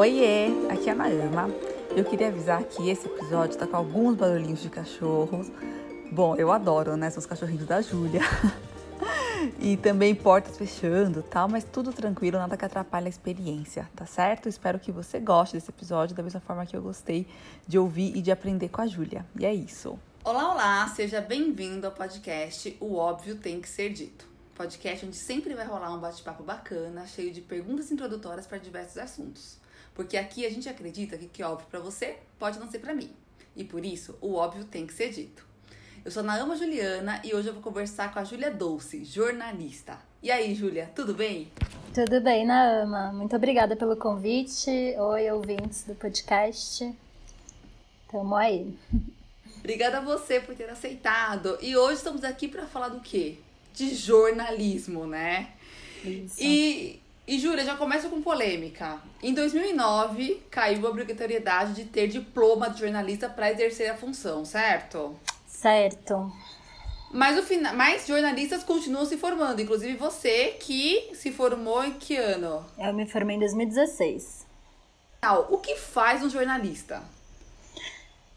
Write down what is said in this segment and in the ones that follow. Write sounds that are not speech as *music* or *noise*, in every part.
Oiê, aqui é a Naama. Eu queria avisar que esse episódio tá com alguns barulhinhos de cachorros. Bom, eu adoro, né? São os cachorrinhos da Júlia. *laughs* e também portas fechando tal, mas tudo tranquilo, nada que atrapalhe a experiência, tá certo? Espero que você goste desse episódio da mesma forma que eu gostei de ouvir e de aprender com a Júlia. E é isso. Olá, olá, seja bem-vindo ao podcast O Óbvio Tem Que Ser Dito. Podcast onde sempre vai rolar um bate-papo bacana, cheio de perguntas introdutórias para diversos assuntos. Porque aqui a gente acredita que o que é óbvio para você pode não ser para mim. E por isso, o óbvio tem que ser dito. Eu sou a Naama Juliana e hoje eu vou conversar com a Júlia Dolce, jornalista. E aí, Júlia, tudo bem? Tudo bem, Naama. Muito obrigada pelo convite. Oi, ouvintes do podcast. Tamo aí. Obrigada a você por ter aceitado. E hoje estamos aqui para falar do quê? De jornalismo, né? Isso. E e Júlia, já começa com polêmica. Em 2009, caiu a obrigatoriedade de ter diploma de jornalista para exercer a função, certo? Certo. Mas, o fina... Mas jornalistas continuam se formando, inclusive você que se formou em que ano? Eu me formei em 2016. O que faz um jornalista?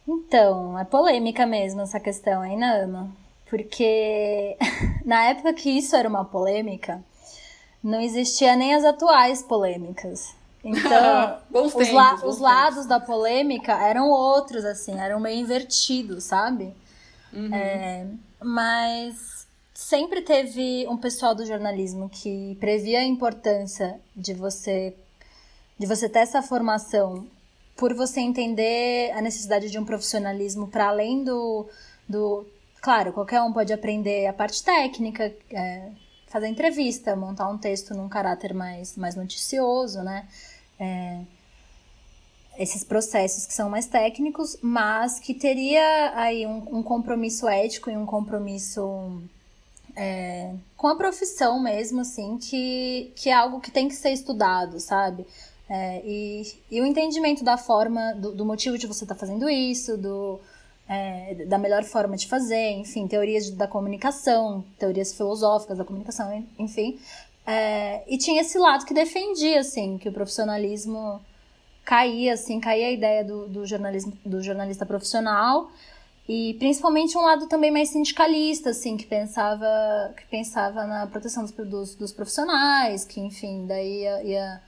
Então, é polêmica mesmo essa questão, hein, Ana? Porque *laughs* na época que isso era uma polêmica, não existia nem as atuais polêmicas. Então, *laughs* os, tempos, la os lados da polêmica eram outros, assim, eram meio invertidos, sabe? Uhum. É, mas sempre teve um pessoal do jornalismo que previa a importância de você de você ter essa formação por você entender a necessidade de um profissionalismo para além do, do claro qualquer um pode aprender a parte técnica é, fazer entrevista, montar um texto num caráter mais, mais noticioso, né? É, esses processos que são mais técnicos, mas que teria aí um, um compromisso ético e um compromisso é, com a profissão mesmo, assim, que, que é algo que tem que ser estudado, sabe? É, e, e o entendimento da forma, do, do motivo de você estar tá fazendo isso, do, é, da melhor forma de fazer, enfim, teorias da comunicação, teorias filosóficas da comunicação, enfim. É, e tinha esse lado que defendia, assim, que o profissionalismo caía, assim, caía a ideia do, do jornalismo, do jornalista profissional e principalmente um lado também mais sindicalista, assim, que pensava, que pensava na proteção dos, dos, dos profissionais, que, enfim, daí ia, ia,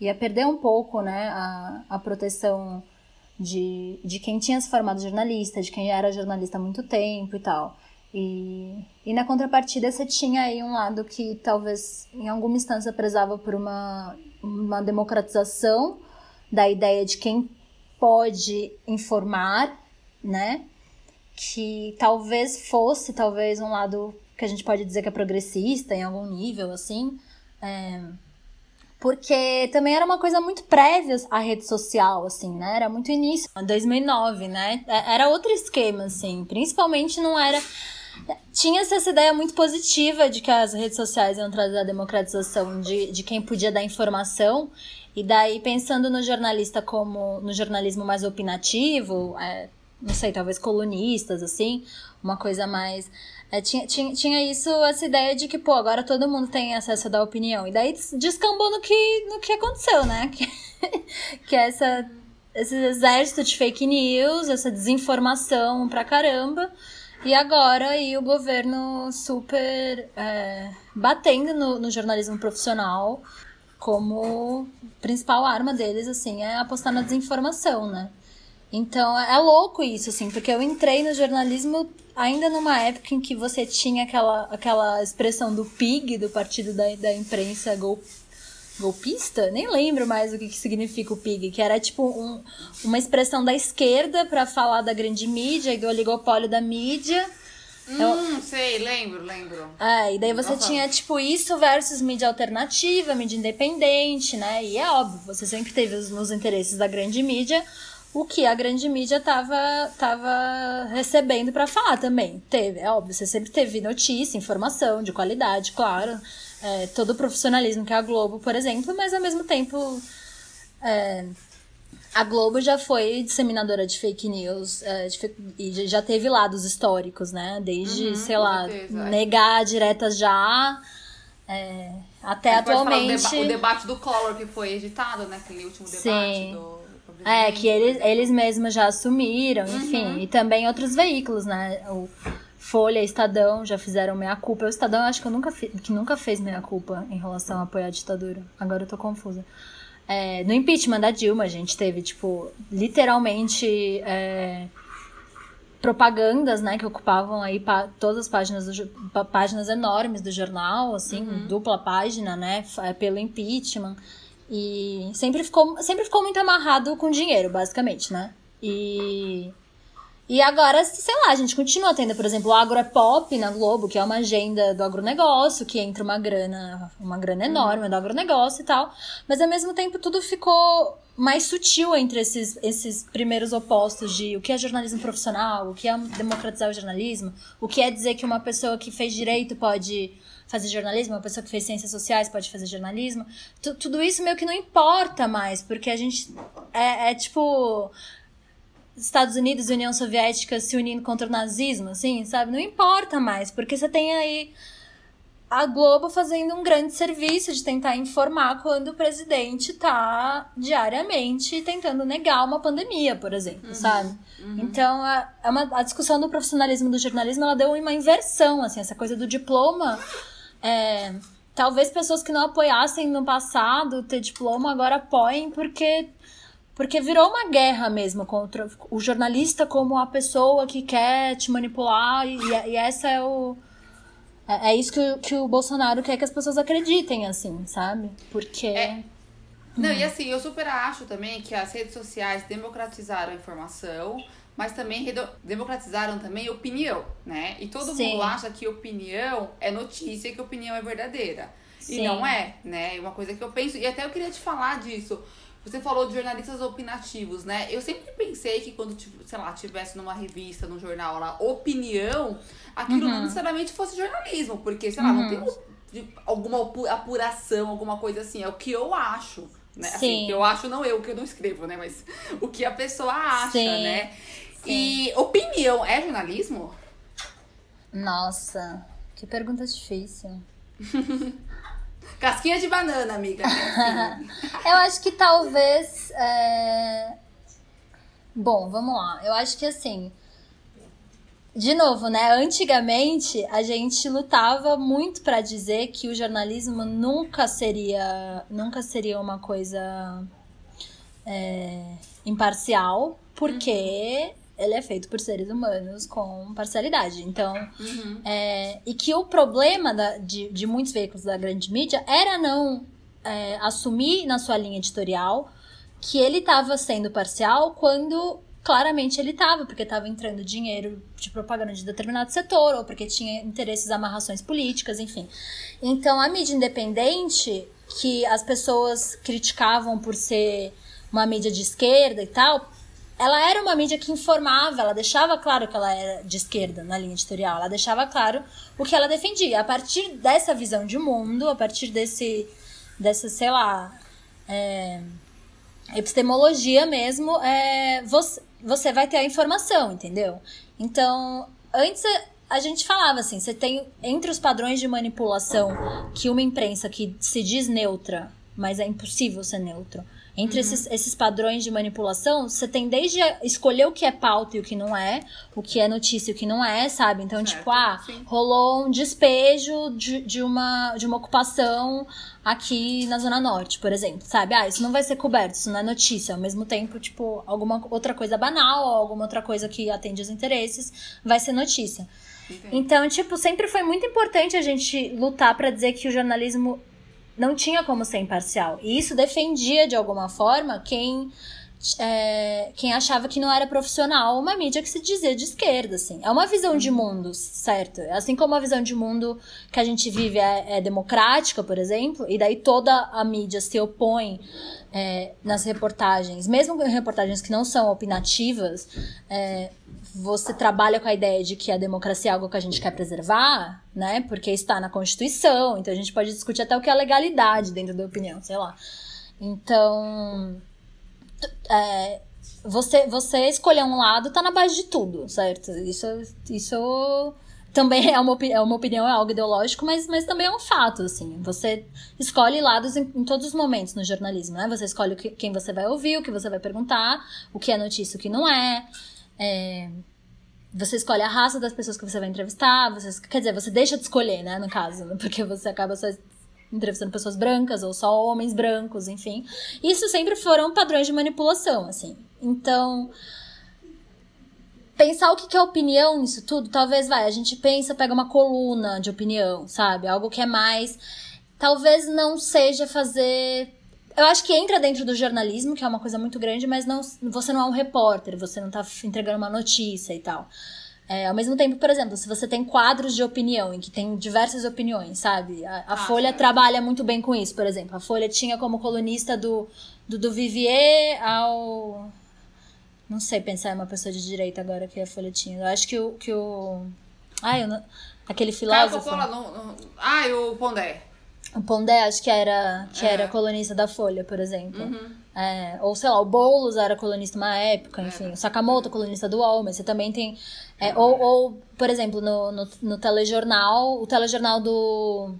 ia, perder um pouco, né, a, a proteção de, de quem tinha se formado jornalista, de quem era jornalista há muito tempo e tal. E, e na contrapartida você tinha aí um lado que talvez em alguma instância prezava por uma, uma democratização da ideia de quem pode informar, né? Que talvez fosse, talvez, um lado que a gente pode dizer que é progressista em algum nível, assim. É, porque também era uma coisa muito prévia à rede social, assim, né? Era muito início, 2009, né? É, era outro esquema, assim. Principalmente não era. Tinha-se essa ideia muito positiva de que as redes sociais iam trazer a democratização de, de quem podia dar informação. E daí, pensando no jornalista como no jornalismo mais opinativo, é, não sei, talvez colunistas, assim, uma coisa mais é, tinha, tinha, tinha isso, essa ideia de que, pô, agora todo mundo tem acesso a dar opinião. E daí descambou no que, no que aconteceu, né? *laughs* Que, que é essa, esse exército de fake news, essa desinformação pra caramba. E agora aí o governo super é, batendo no, no jornalismo profissional como principal arma deles, assim, é apostar na desinformação, né? Então é louco isso, assim, porque eu entrei no jornalismo ainda numa época em que você tinha aquela, aquela expressão do PIG, do partido da, da imprensa gol, golpista, nem lembro mais o que, que significa o PIG, que era tipo um, uma expressão da esquerda para falar da grande mídia e do oligopólio da mídia. Hum, eu... sei, lembro, lembro. É, e daí você Nossa. tinha, tipo, isso versus mídia alternativa, mídia independente, né? E é óbvio, você sempre teve os, os interesses da grande mídia, o que a grande mídia tava, tava recebendo para falar também. Teve, é óbvio, você sempre teve notícia, informação de qualidade, claro. É, todo o profissionalismo que é a Globo, por exemplo, mas ao mesmo tempo. É, a Globo já foi disseminadora de fake news é, de, e já teve lados históricos, né? Desde, uhum, sei lá, certeza, negar diretas já É, até atualmente. O, deba o, debate do Collor que foi editado, né? Aquele último debate Sim. do. É, que eles, eles mesmos já assumiram, enfim. Uhum. E também outros veículos, né? O Folha, Estadão já fizeram meia-culpa. O Estadão eu acho que, eu nunca fi, que nunca fez meia-culpa em relação a apoiar a ditadura. Agora eu tô confusa. É, no impeachment da Dilma, a gente teve, tipo, literalmente. É, propagandas, né, que ocupavam aí todas as páginas, do, páginas enormes do jornal, assim, uhum. dupla página, né, é, pelo impeachment. E sempre ficou, sempre ficou muito amarrado com dinheiro, basicamente, né? E e agora, sei lá, a gente continua tendo, por exemplo, o Agro é Pop na Globo, que é uma agenda do agronegócio, que entra uma grana, uma grana enorme do agronegócio e tal. Mas ao mesmo tempo tudo ficou mais sutil entre esses, esses primeiros opostos de o que é jornalismo profissional, o que é democratizar o jornalismo, o que é dizer que uma pessoa que fez direito pode fazer jornalismo, uma pessoa que fez ciências sociais pode fazer jornalismo. T tudo isso meio que não importa mais, porque a gente é, é tipo Estados Unidos e União Soviética se unindo contra o nazismo, assim, sabe? Não importa mais, porque você tem aí a Globo fazendo um grande serviço de tentar informar quando o presidente tá diariamente tentando negar uma pandemia, por exemplo, uhum, sabe? Uhum. Então, a, a, uma, a, discussão do profissionalismo do jornalismo, ela deu uma inversão, assim, essa coisa do diploma. É, talvez pessoas que não apoiassem no passado ter diploma agora apoiem porque porque virou uma guerra mesmo contra o jornalista como a pessoa que quer te manipular, e, e essa é o. É, é isso que, o, que o Bolsonaro quer que as pessoas acreditem, assim, sabe? Porque. É. Não, hum. e assim, eu super acho também que as redes sociais democratizaram a informação, mas também democratizaram também opinião, né? E todo Sim. mundo acha que opinião é notícia e que opinião é verdadeira. Sim. E não é, né? É uma coisa que eu penso, e até eu queria te falar disso. Você falou de jornalistas opinativos, né? Eu sempre pensei que quando, sei lá, tivesse numa revista, num jornal lá, opinião, aquilo uhum. não necessariamente fosse jornalismo, porque, sei lá, uhum. não tem alguma apuração, alguma coisa assim. É o que eu acho. Né? Assim, Sim. Assim, o que eu acho, não eu, que eu não escrevo, né? Mas o que a pessoa acha, Sim. né? Sim. E opinião é jornalismo? Nossa, que pergunta difícil. *laughs* Casquinha de banana, amiga. *laughs* eu acho que talvez. É... Bom, vamos lá. Eu acho que assim. De novo, né? Antigamente a gente lutava muito para dizer que o jornalismo nunca seria, nunca seria uma coisa é, imparcial, porque uhum ele é feito por seres humanos com parcialidade. Então, uhum. é, e que o problema da, de, de muitos veículos da grande mídia era não é, assumir na sua linha editorial que ele estava sendo parcial quando claramente ele estava, porque estava entrando dinheiro de propaganda de determinado setor, ou porque tinha interesses, amarrações políticas, enfim. Então, a mídia independente, que as pessoas criticavam por ser uma mídia de esquerda e tal, ela era uma mídia que informava, ela deixava claro que ela era de esquerda na linha editorial, ela deixava claro o que ela defendia. A partir dessa visão de mundo, a partir desse, dessa, sei lá, é, epistemologia mesmo, é, você, você vai ter a informação, entendeu? Então, antes a gente falava assim, você tem entre os padrões de manipulação que uma imprensa que se diz neutra, mas é impossível ser neutro, entre uhum. esses, esses padrões de manipulação, você tem desde escolher o que é pauta e o que não é, o que é notícia e o que não é, sabe? Então, certo. tipo, ah, Sim. rolou um despejo de, de, uma, de uma ocupação aqui na Zona Norte, por exemplo, sabe? Ah, isso não vai ser coberto, isso não é notícia. Ao mesmo tempo, tipo, alguma outra coisa banal, ou alguma outra coisa que atende os interesses, vai ser notícia. Entendi. Então, tipo, sempre foi muito importante a gente lutar para dizer que o jornalismo não tinha como ser imparcial. E isso defendia, de alguma forma, quem. É, quem achava que não era profissional, uma mídia que se dizia de esquerda, assim. É uma visão de mundo, certo? Assim como a visão de mundo que a gente vive é, é democrática, por exemplo, e daí toda a mídia se opõe é, nas reportagens, mesmo reportagens que não são opinativas, é, você trabalha com a ideia de que a democracia é algo que a gente quer preservar, né? Porque está na Constituição, então a gente pode discutir até o que é legalidade dentro da opinião, sei lá. Então, é, você, você escolher um lado tá na base de tudo, certo? Isso, isso também é uma, é uma opinião, é algo ideológico, mas, mas também é um fato, assim. Você escolhe lados em, em todos os momentos no jornalismo, né? Você escolhe que, quem você vai ouvir, o que você vai perguntar, o que é notícia, o que não é. É você escolhe a raça das pessoas que você vai entrevistar, você, quer dizer, você deixa de escolher, né, no caso, *laughs* porque você acaba só entrevistando pessoas brancas ou só homens brancos, enfim. Isso sempre foram padrões de manipulação, assim. Então, pensar o que é opinião nisso tudo, talvez vai, a gente pensa, pega uma coluna de opinião, sabe? Algo que é mais. Talvez não seja fazer. Eu acho que entra dentro do jornalismo, que é uma coisa muito grande, mas não, você não é um repórter, você não tá entregando uma notícia e tal. É, ao mesmo tempo, por exemplo, se você tem quadros de opinião em que tem diversas opiniões, sabe? A, a ah, Folha trabalha muito bem com isso, por exemplo. A Folha tinha como colunista do, do, do Vivier ao. Não sei pensar em uma pessoa de direita agora que é a Folha tinha. Eu acho que o. Que o... Ai, eu não... aquele filósofo. Caio Coppola, não, não... Ai, o Pondé. O Pondé, acho que era, que é. era colunista da Folha, por exemplo. Uhum. É, ou sei lá, o Boulos era colunista uma época, é. enfim. É. O Sakamoto, colunista do UOL, mas você também tem. É, ou, ou, por exemplo, no, no, no, telejornal, o telejornal do.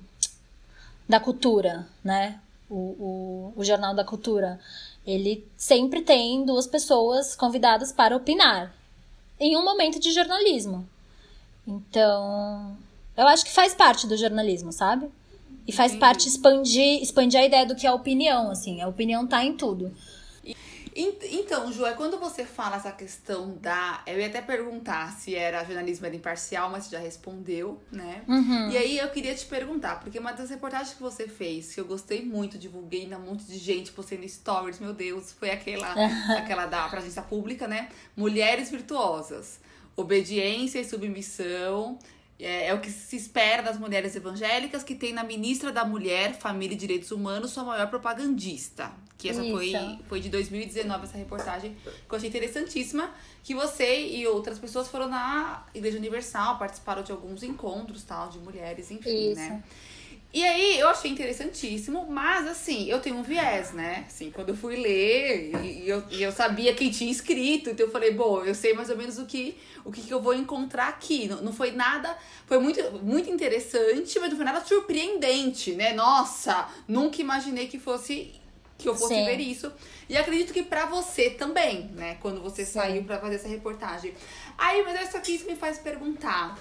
da cultura, né? O, o, o Jornal da Cultura. Ele sempre tem duas pessoas convidadas para opinar. Em um momento de jornalismo. Então. Eu acho que faz parte do jornalismo, sabe? E faz parte expandir, expandir a ideia do que é opinião, assim. A opinião tá em tudo. Então, Ju, é quando você fala essa questão da. Eu ia até perguntar se era jornalismo era imparcial, mas você já respondeu, né? Uhum. E aí eu queria te perguntar, porque uma das reportagens que você fez, que eu gostei muito, divulguei na um monte de gente, postei no stories, meu Deus, foi aquela, *laughs* aquela da pra agência pública, né? Mulheres virtuosas. Obediência e submissão é, é, o que se espera das mulheres evangélicas, que tem na ministra da Mulher, Família e Direitos Humanos sua maior propagandista. Que essa foi, foi de 2019, essa reportagem, que eu achei interessantíssima. Que você e outras pessoas foram na Igreja Universal, participaram de alguns encontros tal, de mulheres, enfim, Isso. né? E aí eu achei interessantíssimo, mas assim, eu tenho um viés, né? Assim, quando eu fui ler e, eu, e eu sabia quem tinha escrito, então eu falei, bom, eu sei mais ou menos o que, o que, que eu vou encontrar aqui. Não, não foi nada, foi muito, muito interessante, mas não foi nada surpreendente, né? Nossa, nunca imaginei que fosse que eu fosse Sim. ver isso. E acredito que para você também, né? Quando você Sim. saiu para fazer essa reportagem. Aí, mas isso aqui me faz perguntar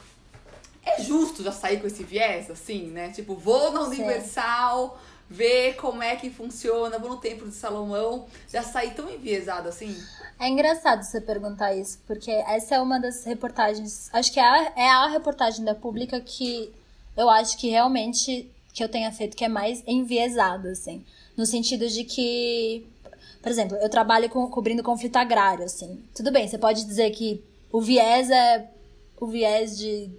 é justo já sair com esse viés, assim, né? Tipo, vou na Universal, ver como é que funciona, vou no Templo de Salomão, já sair tão enviesado assim? É engraçado você perguntar isso, porque essa é uma das reportagens, acho que é a, é a reportagem da Pública que eu acho que realmente que eu tenha feito que é mais enviesado, assim. No sentido de que, por exemplo, eu trabalho com, cobrindo conflito agrário, assim. Tudo bem, você pode dizer que o viés é o viés de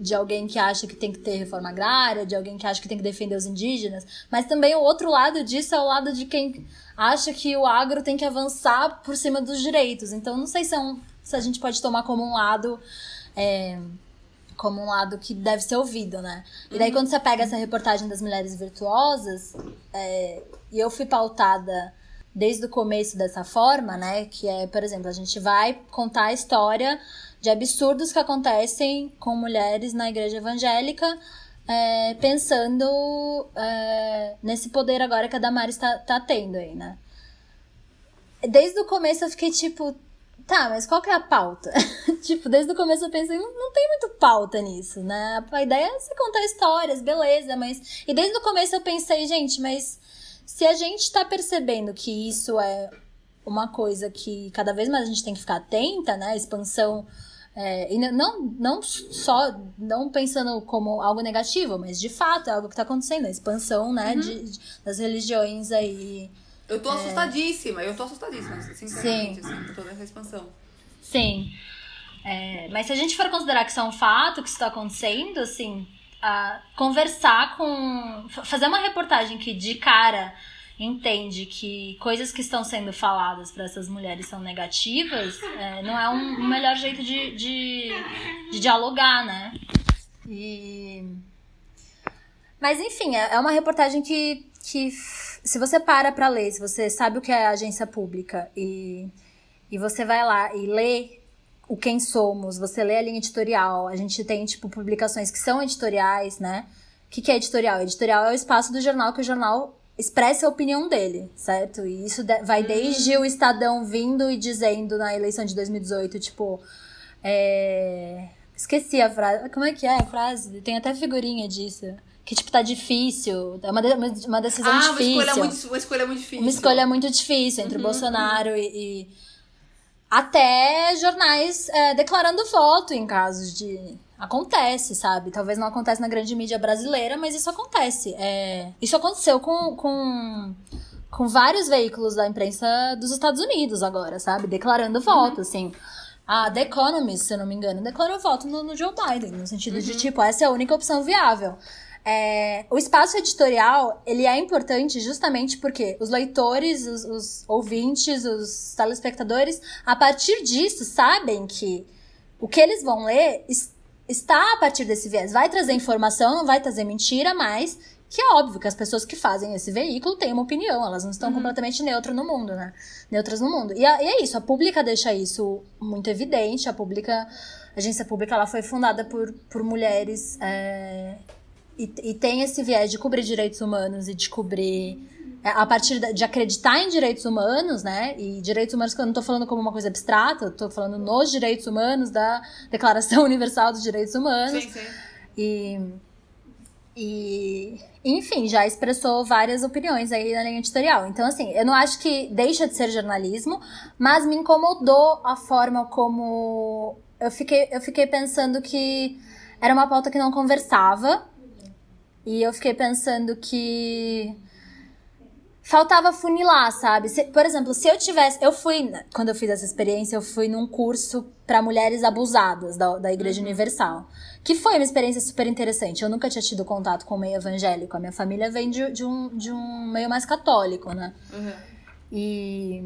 de alguém que acha que tem que ter reforma agrária, de alguém que acha que tem que defender os indígenas, mas também o outro lado disso é o lado de quem acha que o agro tem que avançar por cima dos direitos. Então, não sei se, é um, se a gente pode tomar como um lado. É, como um lado que deve ser ouvido, né? E daí, uhum. quando você pega essa reportagem das mulheres virtuosas, é, e eu fui pautada desde o começo dessa forma, né? Que é, por exemplo, a gente vai contar a história de absurdos que acontecem com mulheres na igreja evangélica, é, pensando é, nesse poder agora que a Damares está tá tendo aí, né? Desde o começo eu fiquei tipo, tá, mas qual que é a pauta? *laughs* tipo, desde o começo eu pensei, não, não tem muito pauta nisso, né? A ideia é você contar histórias, beleza, mas. E desde o começo eu pensei, gente, mas se a gente tá percebendo que isso é uma coisa que cada vez mais a gente tem que ficar atenta, né? Expansão é, e não, não só, não pensando como algo negativo, mas de fato é algo que está acontecendo, a expansão, né, uhum. de, de, das religiões aí. Eu tô é... assustadíssima, eu tô assustadíssima, sinceramente, Sim. assim, com toda essa expansão. Sim. É, mas se a gente for considerar que isso é um fato, que isso está acontecendo, assim, conversar com. fazer uma reportagem que de cara entende que coisas que estão sendo faladas para essas mulheres são negativas, é, não é um, um melhor jeito de, de, de, dialogar, né? E... Mas enfim, é, é uma reportagem que, que se você para para ler, se você sabe o que é agência pública e, e você vai lá e lê o Quem Somos, você lê a linha editorial, a gente tem, tipo, publicações que são editoriais, né? O que, que é editorial? Editorial é o espaço do jornal que o jornal expressa a opinião dele, certo? E isso vai desde o Estadão vindo e dizendo na eleição de 2018, tipo. É... Esqueci a frase. Como é que é a frase? Tem até figurinha disso. Que, tipo, tá difícil. É uma, de, uma decisão ah, difícil. Uma escolha, muito, uma escolha muito difícil. Uma escolha muito difícil entre uhum, o Bolsonaro uhum. e, e, Até jornais é, declarando voto em casos de Acontece, sabe? Talvez não acontece na grande mídia brasileira, mas isso acontece. É... Isso aconteceu com, com, com vários veículos da imprensa dos Estados Unidos agora, sabe? Declarando voto, uhum. assim. A The Economist, se eu não me engano, declarou voto no, no Joe Biden, no sentido uhum. de, tipo, essa é a única opção viável. É, o espaço editorial, ele é importante justamente porque os leitores, os, os ouvintes, os telespectadores, a partir disso, sabem que o que eles vão ler está a partir desse viés. Vai trazer informação, não vai trazer mentira, mas que é óbvio que as pessoas que fazem esse veículo têm uma opinião, elas não estão uhum. completamente neutras no mundo, né? Neutras no mundo. E, a, e, é isso, a pública deixa isso muito evidente, a pública, a agência pública, ela foi fundada por, por mulheres é, e, e tem esse viés de cobrir direitos humanos e de cobrir a partir de acreditar em direitos humanos, né? E direitos humanos que eu não estou falando como uma coisa abstrata, tô falando nos direitos humanos da Declaração *laughs* Universal dos Direitos Humanos. Sim, sim. E, e enfim, já expressou várias opiniões aí na linha editorial. Então, assim, eu não acho que deixa de ser jornalismo, mas me incomodou a forma como eu fiquei, eu fiquei pensando que era uma pauta que não conversava. E eu fiquei pensando que faltava funilar, sabe? Se, por exemplo, se eu tivesse. Eu fui. Quando eu fiz essa experiência, eu fui num curso para mulheres abusadas da, da Igreja uhum. Universal. Que foi uma experiência super interessante. Eu nunca tinha tido contato com o meio evangélico. A minha família vem de, de, um, de um meio mais católico, né? Uhum. E.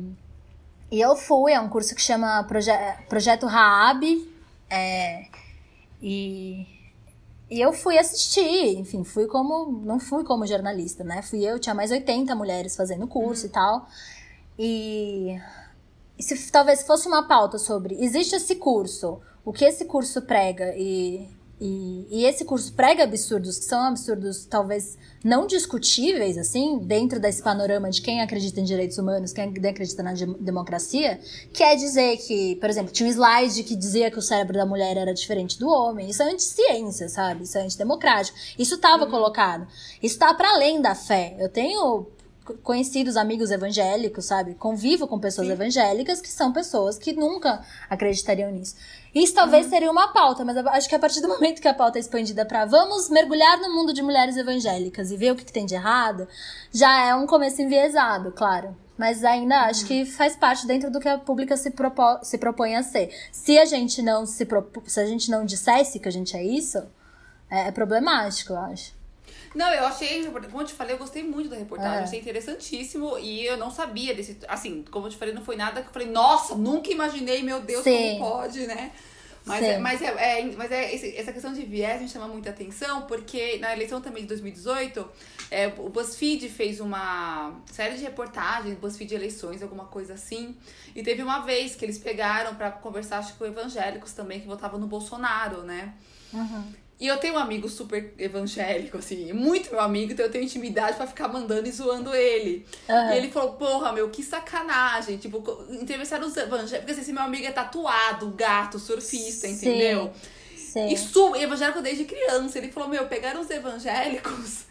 E eu fui, é um curso que chama Proje Projeto Raab. É, e e eu fui assistir, enfim, fui como. Não fui como jornalista, né? Fui eu, tinha mais 80 mulheres fazendo curso uhum. e tal. E, e se talvez fosse uma pauta sobre existe esse curso, o que esse curso prega e e, e, esse curso prega absurdos, que são absurdos talvez não discutíveis, assim, dentro desse panorama de quem acredita em direitos humanos, quem acredita na de democracia, que é dizer que, por exemplo, tinha um slide que dizia que o cérebro da mulher era diferente do homem. Isso é anti-ciência, sabe? Isso é antidemocrático. Isso estava uhum. colocado. Isso está para além da fé. Eu tenho conhecidos amigos evangélicos, sabe? Convivo com pessoas Sim. evangélicas que são pessoas que nunca acreditariam nisso. Isso talvez uhum. seria uma pauta, mas acho que a partir do *laughs* momento que a pauta é expandida para vamos mergulhar no mundo de mulheres evangélicas e ver o que, que tem de errado, já é um começo enviesado, claro. Mas ainda acho uhum. que faz parte dentro do que a pública se, propo se propõe a ser. Se a gente não se se a gente não dissesse que a gente é isso, é, é problemático, eu acho. Não, eu achei, como eu te falei, eu gostei muito da reportagem, é. achei interessantíssimo e eu não sabia desse. Assim, como eu te falei, não foi nada que eu falei, nossa, nunca imaginei, meu Deus, Sim. como pode, né? Mas, é, mas, é, é, mas é esse, essa questão de viés me chama muita atenção, porque na eleição também de 2018, é, o BuzzFeed fez uma série de reportagens, BuzzFeed eleições, alguma coisa assim. E teve uma vez que eles pegaram para conversar, acho que com evangélicos também, que votavam no Bolsonaro, né? Uhum. E eu tenho um amigo super evangélico, assim, muito meu amigo, então eu tenho intimidade para ficar mandando e zoando ele. Uhum. E ele falou, porra, meu, que sacanagem. Tipo, entrevistar os evangélicos. Porque assim, esse meu amigo é tatuado, gato, surfista, entendeu? Sim. E su evangélico desde criança. Ele falou, meu, pegaram os evangélicos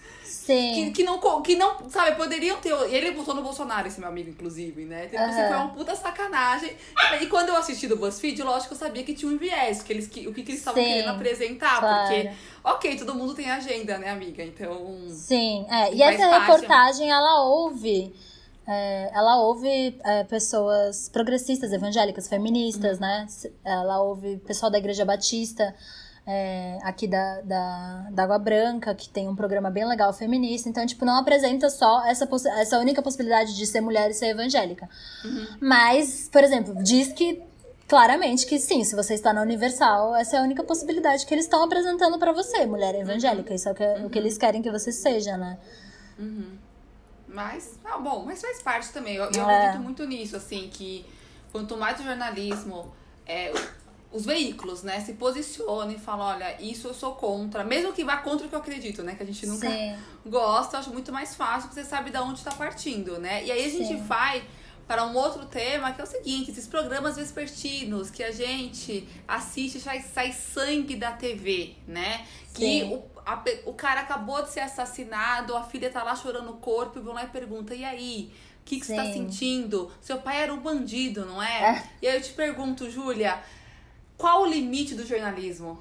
Sim. Que, que, não, que não, sabe, poderiam ter. Ele votou no Bolsonaro, esse meu amigo, inclusive, né? Então, uhum. assim, foi uma puta sacanagem. E quando eu assisti do BuzzFeed, lógico, eu sabia que tinha um viés, que eles, que, o que, que eles estavam querendo apresentar. Claro. Porque, ok, todo mundo tem agenda, né, amiga? Então. Sim, é. E essa parte, reportagem, ela ouve. É, ela ouve é, pessoas progressistas, evangélicas, feministas, uhum. né? Ela ouve pessoal da Igreja Batista é, aqui da, da, da Água Branca, que tem um programa bem legal feminista. Então, tipo, não apresenta só essa, essa única possibilidade de ser mulher e ser evangélica. Uhum. Mas, por exemplo, diz que claramente que sim, se você está na Universal, essa é a única possibilidade que eles estão apresentando para você, mulher evangélica. Uhum. Isso é o que, uhum. o que eles querem que você seja, né? Uhum. Mas, ah, bom, mas faz parte também. Eu, eu é. acredito muito nisso, assim, que quanto mais o jornalismo é, os veículos, né, se posicionem e falam, olha, isso eu sou contra, mesmo que vá contra o que eu acredito, né, que a gente nunca Sim. gosta, eu acho muito mais fácil, porque você sabe de onde está partindo, né? E aí a gente Sim. vai para um outro tema, que é o seguinte, esses programas vespertinos que a gente assiste, sai, sai sangue da TV, né? Que Sim. o, a o cara acabou de ser assassinado, a filha tá lá chorando o corpo, e vão lá e pergunta, e aí? O que, que você tá sentindo? Seu pai era um bandido, não é? É. E aí eu te pergunto, Júlia, qual o limite do jornalismo?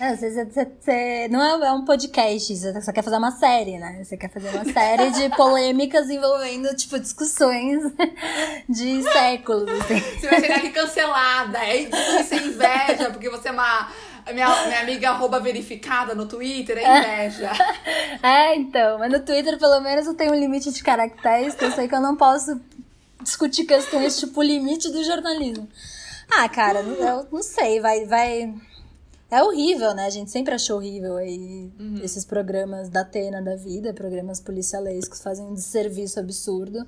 É, você, você- você- você- não é, é um podcast, você só quer fazer uma série, né? Você quer fazer uma série de *laughs* polêmicas envolvendo, tipo, discussões *laughs* de séculos, *laughs* assim. Você vai chegar aqui cancelada, é isso é inveja, porque você é uma. Minha, minha amiga arroba verificada no Twitter, é inveja. É, então, mas no Twitter, pelo menos, eu tenho um limite de caracteres, que eu sei que eu não posso discutir questões tipo o limite do jornalismo. Ah, cara, eu não sei, vai, vai. É horrível, né? A gente sempre achou horrível aí esses programas da Atena da vida, programas policialescos, fazem um desserviço absurdo.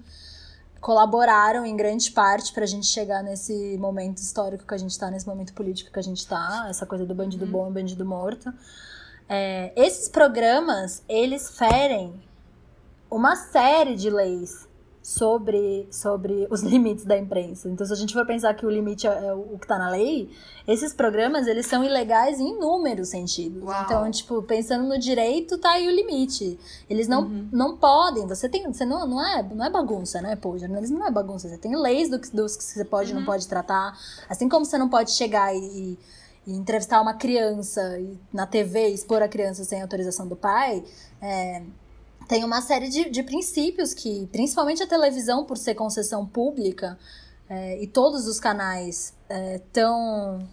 Colaboraram em grande parte pra gente chegar nesse momento histórico que a gente tá, nesse momento político que a gente tá, essa coisa do bandido bom e bandido morto. É, esses programas, eles ferem uma série de leis sobre, sobre os *laughs* limites da imprensa. Então, se a gente for pensar que o limite é, é o que tá na lei, esses programas, eles são ilegais em inúmeros sentidos. Uau. Então, tipo, pensando no direito, tá aí o limite. Eles não, não podem, você tem, você não, não, é, não é bagunça, né? Pô, jornalismo não é bagunça, você tem leis do, que- dos que você pode e não pode tratar. Assim como você não pode chegar e, e entrevistar uma criança e, na TV e expor a criança sem autorização do pai, é, tem uma série de, de princípios que, principalmente a televisão, por ser concessão pública, é, e todos os canais estão.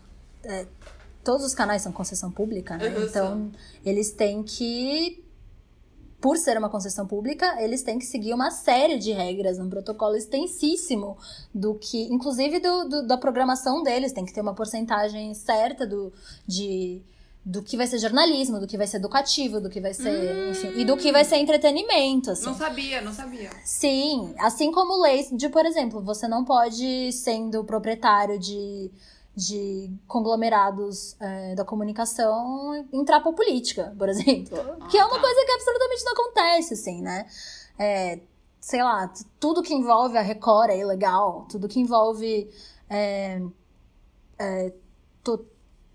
todos os canais são concessão pública, né? Uhum, Então, eles têm que. Por ser uma concessão pública, eles têm que seguir uma série de regras, um protocolo extensíssimo do que, inclusive do, do- da programação deles, tem que ter uma porcentagem certa do, de, do que vai ser jornalismo, do que vai ser educativo, do que vai ser, enfim, e do que vai ser entretenimento, assim. Não sabia, não sabia. Sim, assim como leis de, por exemplo, você não pode, sendo proprietário de, de conglomerados é, da comunicação, entrar pra política, por exemplo. que é uma tá. coisa que absolutamente não acontece, assim, né? É, sei lá, tudo que envolve a Record é ilegal, tudo que envolve é, é,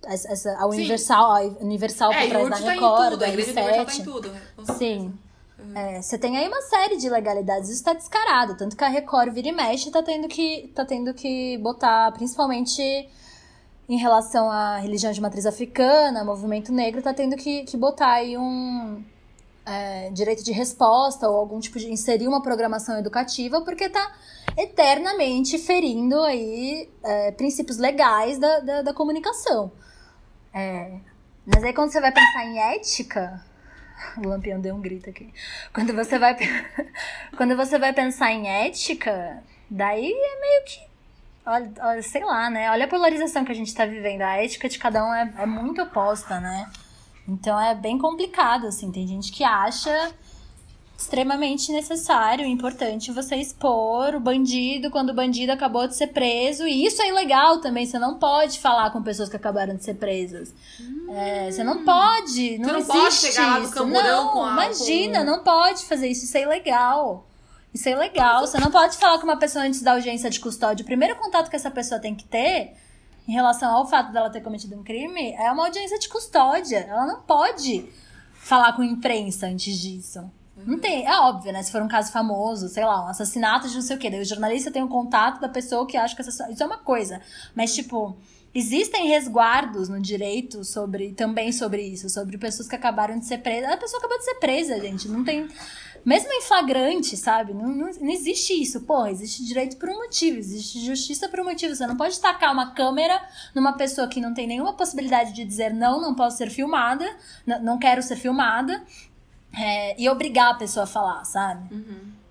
essa, a Universal, a Universal É, por trás da tá Record, tudo, a Igreja Universal tá R7. em tudo. né? Sim. certeza. É, você tem aí uma série de ilegalidades, isso tá descarado. Tanto que a Record vira e mexe tá tendo que, tá tendo que botar, principalmente em relação à religião de matriz africana, movimento negro, tá tendo que, que botar aí um é, direito de resposta ou algum tipo de inserir uma programação educativa, porque tá eternamente ferindo aí é, princípios legais da, da, da comunicação. É, mas aí quando você vai pensar em ética, *laughs* o Lampião deu um grito aqui. Quando você vai *laughs* quando você vai pensar em ética, daí é meio que olha, olha, sei lá, né? Olha a polarização que a gente tá vivendo. A ética de cada um é, é muito oposta, né? Então é bem complicado, assim. Tem gente que acha extremamente necessário, importante você expor o bandido quando o bandido acabou de ser preso. E isso é ilegal também. Você não pode falar com pessoas que acabaram de ser presas. É, você não pode. Não, não existe pode chegar lá no camburão não, com a- Imagina, com- não pode fazer isso. Isso é ilegal. Isso é ilegal. Você não pode falar com uma pessoa antes da audiência de custódia. O primeiro contato que essa pessoa tem que ter em relação ao fato dela ter cometido um crime é uma audiência de custódia. Ela não pode falar com a imprensa antes disso. Não tem, é óbvio, né? Se for um caso famoso, sei lá, um assassinato de não sei o quê, daí o jornalista tem o contato da pessoa que acha que isso é uma coisa. Mas, tipo, existem resguardos no direito sobre também sobre isso, sobre pessoas que acabaram de ser presas. A pessoa acabou de ser presa, gente. Não tem. Mesmo em flagrante, sabe? Não, não, não existe isso. Porra, existe direito por um motivo, existe justiça por um motivo. Você não pode tacar uma câmera numa pessoa que não tem nenhuma possibilidade de dizer não, não posso ser filmada, não quero ser filmada, é, e obrigar a pessoa a falar, sabe?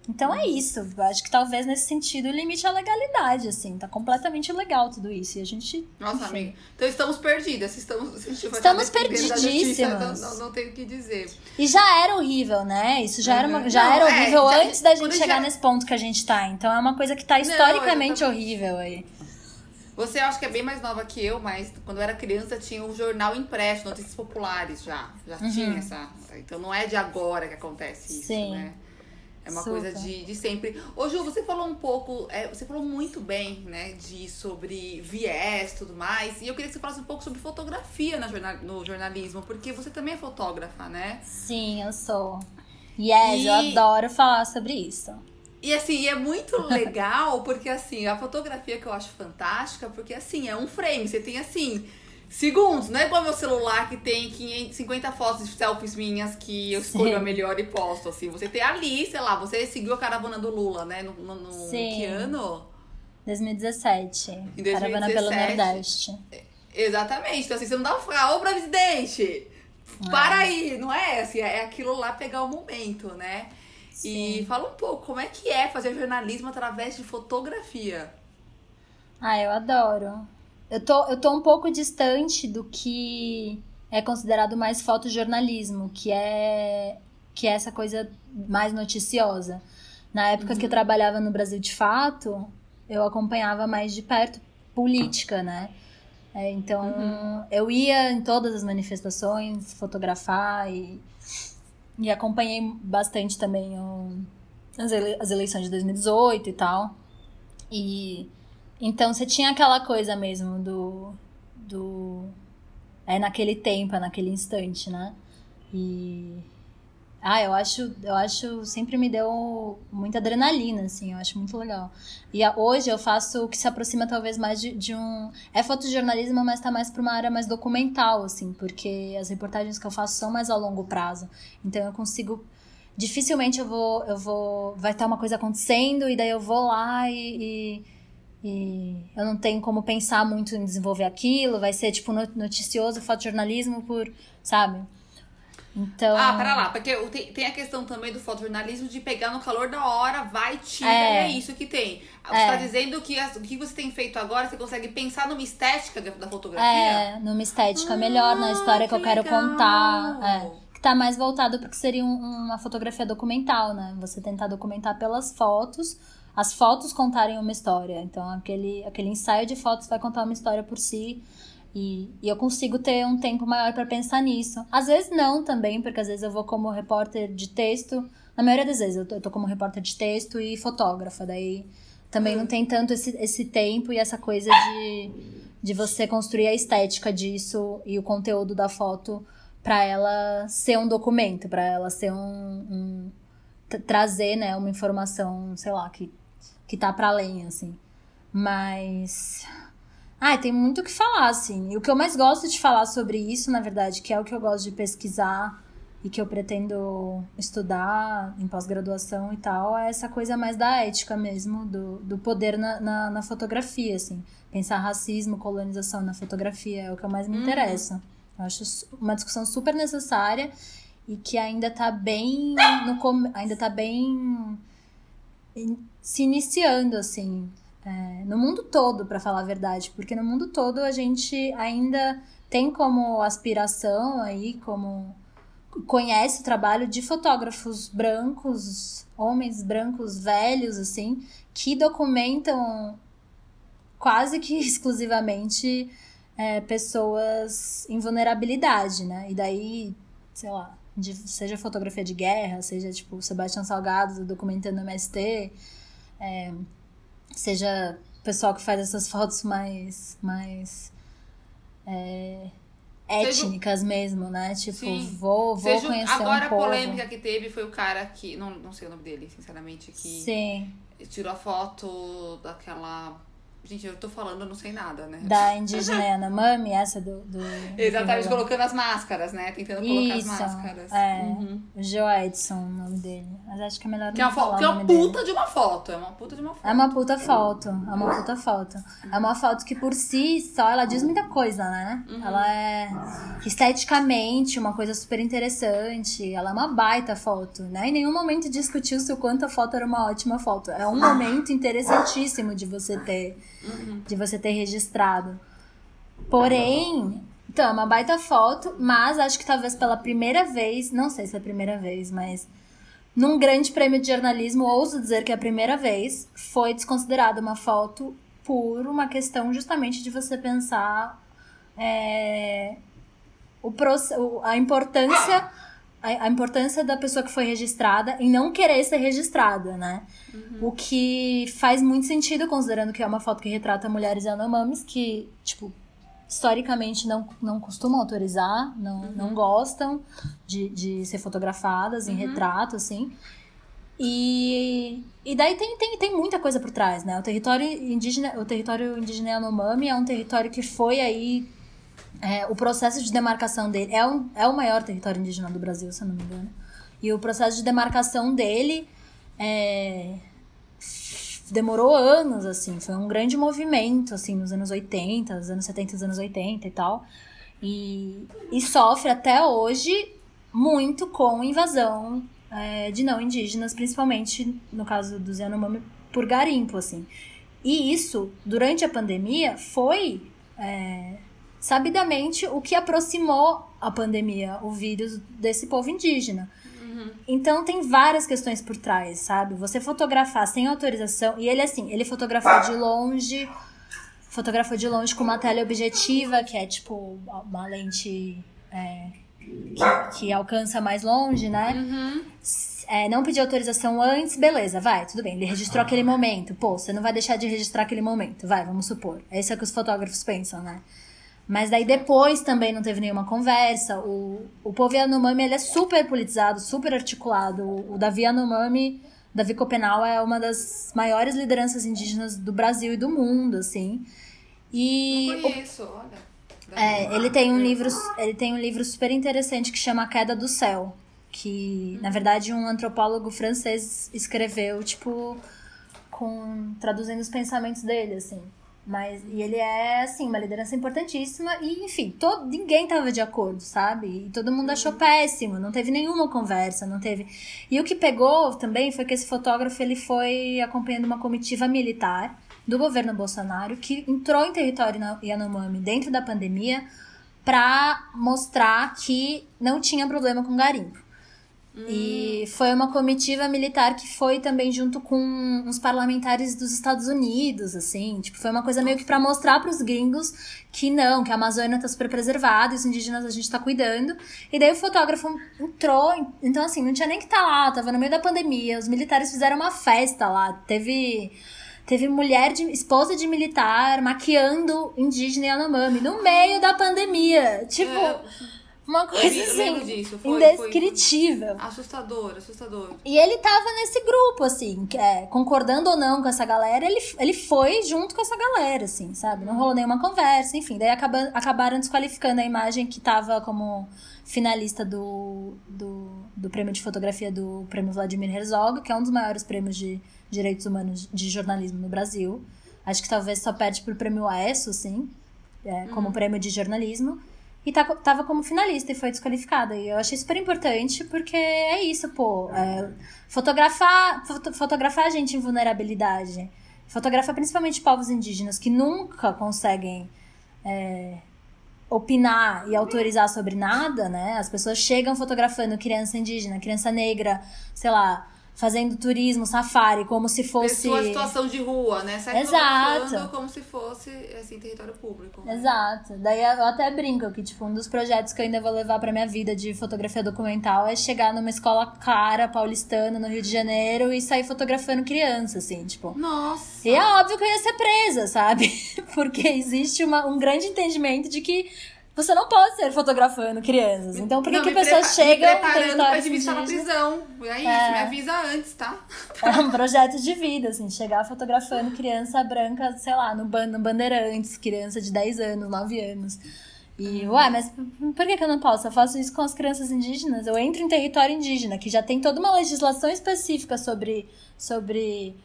Então é isso. Eu acho que talvez nesse sentido o limite é a legalidade, assim. Tá completamente ilegal tudo isso. E a gente. Nossa, enfim. amiga. Então estamos perdidas. Estamos, Estamos da perdidíssimas. Não, não, não tenho o que dizer. E já era horrível, né? Isso já era, uma- Uhum. já Não, era é, horrível já- antes da quando gente já- chegar nesse ponto que a gente tá. Então é uma coisa que tá historicamente exatamente. horrível aí. Você acha que é bem mais nova que eu, mas quando eu era criança tinha um jornal impresso, notícias populares já. Já uhum. tinha essa. Então não é de agora que acontece isso, Sim. né? É uma Super. coisa de, de sempre. Ô, Ju, você falou um pouco, é, você falou muito bem, né, de sobre viés e tudo mais. E eu queria que você falasse um pouco sobre fotografia no, jornal, no jornalismo, porque você também é fotógrafa, né? Sim, eu sou. Yes, e... eu adoro falar sobre isso. E assim, é muito legal, porque assim, a fotografia que eu acho fantástica, porque assim, é um frame, você tem assim segundos. Não é igual meu celular que tem 500, 50 fotos de selfies minhas que eu escolho Sim. a melhor e posto, assim. Você tem ali, sei lá, você seguiu a caravana do Lula, né? No, no, no que ano? 2017. Em 2017. Caravana pelo Nordeste. Exatamente. Então, assim, você não dá pra ficar, ô presidente, para aí, não é? Assim, é aquilo lá pegar o momento, né? Sim. E fala um pouco, como é que é fazer jornalismo através de fotografia? Ah, eu adoro. Eu tô, eu tô um pouco distante do que é considerado mais fotojornalismo, que é, que é essa coisa mais noticiosa. Na época uhum. que eu uhum. trabalhava no Brasil de Fato, eu acompanhava mais de perto política, né? É, então, uhum. eu ia em todas as manifestações fotografar e, e acompanhei bastante também o, as, ele, as eleições de 2018 e tal. E então você tinha aquela coisa mesmo do. do é naquele tempo, é naquele instante, né? E. Ah, eu acho, eu acho, sempre me deu muita adrenalina, assim, eu acho muito legal. E hoje eu faço o que se aproxima talvez mais de, de um. É fotojornalismo, mas tá mais pra uma área mais documental, assim, porque as reportagens que eu faço são mais a longo prazo. Então eu consigo. Dificilmente eu vou. Eu vou. Vai estar uma coisa acontecendo, e daí eu vou lá e, e e eu não tenho como pensar muito em desenvolver aquilo, vai ser tipo noticioso, fotojornalismo por, sabe? Então. Ah, para lá, porque tem, a questão também do fotojornalismo de pegar no calor da hora, vai, tira, é, é isso que tem. Você é. tá dizendo que o que você tem feito agora, você consegue pensar numa estética da fotografia? É, numa estética ah, melhor, na história que, que eu quero legal. contar. É, que tá mais voltado porque seria um, uma fotografia documental, né? Você tentar documentar pelas fotos as fotos contarem uma história. Então, aquele, aquele ensaio de fotos vai contar uma história por si. E, e eu consigo ter um tempo maior para pensar nisso. Às vezes não também, porque às vezes eu vou como repórter de texto. Na maioria das vezes eu tô, eu tô como repórter de texto e fotógrafa. Daí também não tem tanto esse, esse tempo e essa coisa de, de você construir a estética disso e o conteúdo da foto para ela ser um documento, para ela ser um, um trazer, né, uma informação, sei lá, que que tá para além, assim. Mas. Ah, tem muito o que falar, assim. E o que eu mais gosto de falar sobre isso, na verdade, que é o que eu gosto de pesquisar e que eu pretendo estudar em pós-graduação e tal, é essa coisa mais da ética mesmo, do, do poder na, na, na, fotografia, assim. Pensar racismo, colonização na fotografia é o que eu mais me uhum. interessa. Eu acho uma discussão super necessária e que ainda tá bem no ainda tá bem se iniciando, assim, é, no mundo todo, para falar a verdade, porque no mundo todo a gente ainda tem como aspiração aí, como conhece o trabalho de fotógrafos brancos, homens brancos velhos, assim, que documentam quase que *laughs* exclusivamente é, pessoas em vulnerabilidade, né? E daí, sei lá, de, seja fotografia de guerra, seja tipo Sebastião Salgado documentando MST, é, seja pessoal que faz essas fotos mais, mais é, étnicas seja, mesmo, né? Tipo, sim. vou, vou seja, conhecer agora um povo. Agora a polêmica que teve foi o cara que, não, não sei o nome dele, sinceramente, que sim. tirou a foto daquela Gente, eu tô falando, eu não sei nada, né? Da indígena *laughs* Yanomami, essa do. do Exatamente, colocando as máscaras, né? Tentando colocar Isso, as máscaras. É, uhum. Joe Edson, o nome dele. Mas acho que é melhor que é não falar. Que é uma puta dele. de uma foto. É uma puta de uma foto. É uma puta foto. É uma puta foto. É uma foto que por si só ela diz muita coisa, né? Uhum. Ela é esteticamente uma coisa super interessante. Ela é uma baita foto, né? Em nenhum momento discutiu-se o quanto a foto era uma ótima foto. É um momento interessantíssimo de você ter uhum. de você ter registrado. Porém, então, é uma baita foto, mas acho que talvez pela primeira vez, não sei se é a primeira vez, mas num grande prêmio de jornalismo, ouso dizer que é a primeira vez, foi desconsiderada uma foto por uma questão justamente de você pensar é, o, a importância a, importância da pessoa que foi registrada em não querer ser registrada, né? Uhum. O que faz muito sentido, considerando que é uma foto que retrata mulheres Yanomamis que, tipo, historicamente não, não costumam autorizar, não, uhum. não gostam de, de ser fotografadas em uhum. retrato, assim. E, e daí tem, tem, tem muita coisa por trás, né? O território indígena, o território indígena Yanomami é um território que foi aí é, o processo de demarcação dele é, é o maior território indígena do Brasil, se eu não me engano. E o processo de demarcação dele é, demorou anos, assim. Foi um grande movimento, assim, nos anos 80, nos anos 70, nos anos 80 e tal. E, e sofre até hoje muito com invasão é, de não indígenas, principalmente no caso do Yanomami, por garimpo, assim. E isso, durante a pandemia, foi é, sabidamente o que aproximou a pandemia, o vírus desse povo indígena. Uhum. Então tem várias questões por trás, sabe? Você fotografar sem autorização, e ele assim, ele fotografou de longe, fotografou de longe com uma teleobjetiva, que é tipo uma lente é, que, que, alcança mais longe, né? Uhum. É, não pediu autorização antes, beleza, vai, tudo bem. Ele registrou aquele momento. Pô, você não vai deixar de registrar aquele momento, vai, vamos supor. Esse é o que os fotógrafos pensam, né? Mas daí depois também não teve nenhuma conversa. O, o povo Yanomami ele é super politizado, super articulado. O, o Davi Yanomami, Davi Copenal é uma das maiores lideranças indígenas do Brasil e do mundo, assim. E não conheço, o, olha. É, ele tem um livro, ele tem um livro super interessante que chama A Queda do Céu, que na verdade um antropólogo francês escreveu, tipo, com traduzindo os pensamentos dele, assim. Mas, e ele é, assim, uma liderança importantíssima. E, enfim, todo, ninguém tava de acordo, sabe? E todo mundo achou uhum. péssimo. Não teve nenhuma conversa, não teve... E o que pegou também foi que esse fotógrafo, ele foi acompanhando uma comitiva militar do governo Bolsonaro, que entrou em território Yanomami dentro da pandemia para mostrar que não tinha problema com garimpo. E foi uma comitiva militar que foi também junto com uns parlamentares dos Estados Unidos, assim. Tipo, foi uma coisa meio que para mostrar para os gringos que não, que a Amazônia tá super preservada e os indígenas a gente tá cuidando. E daí o fotógrafo entrou, então assim, não tinha nem que estar tá lá, tava no meio da pandemia. Os militares fizeram uma festa lá. Teve teve mulher de esposa de militar maquiando indígena Yanomami no meio da pandemia. Tipo, é uma coisa assim. Foi, indescritível. Foi assustador, assustador. E ele tava nesse grupo, assim, é, concordando ou não com essa galera, ele, ele foi junto com essa galera, assim, sabe? Não rolou nenhuma conversa, enfim. Daí acaba, acabaram desqualificando a imagem que tava como finalista do, do, do prêmio de fotografia do prêmio Vladimir Herzog, que é um dos maiores prêmios de direitos humanos de jornalismo no Brasil. Acho que talvez só perde pro prêmio AESO, assim, é, como uhum. prêmio de jornalismo e tá, tava como finalista e foi desqualificada. E eu achei super importante porque é isso, pô. É, fotografar, foto, fotografar a gente em vulnerabilidade. Fotografar principalmente povos indígenas que nunca conseguem é, opinar e autorizar sobre nada, né? As pessoas chegam fotografando criança indígena, criança negra, sei lá, fazendo turismo, safari, como se fosse. Pessoa situação de rua, né? Sai Exato. como se fosse assim, território público. Exato. Daí eu até brinco que, tipo, um dos projetos que eu ainda vou levar pra minha vida de fotografia documental é chegar numa escola cara, paulistana, no Rio de Janeiro, e sair fotografando criança, assim, tipo. Nossa! E é óbvio que eu ia ser presa, sabe? *laughs* Porque existe uma, um grande entendimento de que você não pode ser fotografando crianças. Então, por que, não, que pessoas chegam. Me preparando pra prisão. É isso, é. me avisa antes, tá? É um projeto de vida, assim, chegar fotografando criança branca, sei lá, no, no Bandeirantes, criança de 10 anos, 9 anos. E, ué, mas por que, que eu não posso? Eu faço isso com as crianças indígenas. Eu entro em território indígena, que já tem toda uma legislação específica sobre, sobre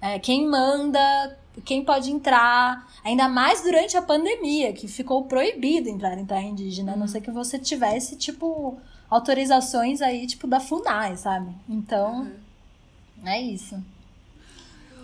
é, quem manda, quem pode entrar, ainda mais durante a pandemia, que ficou proibido entrar em terra indígena, a não ser que você tivesse, tipo, autorizações aí, tipo, da FUNAI, sabe? Então, uhum. é isso.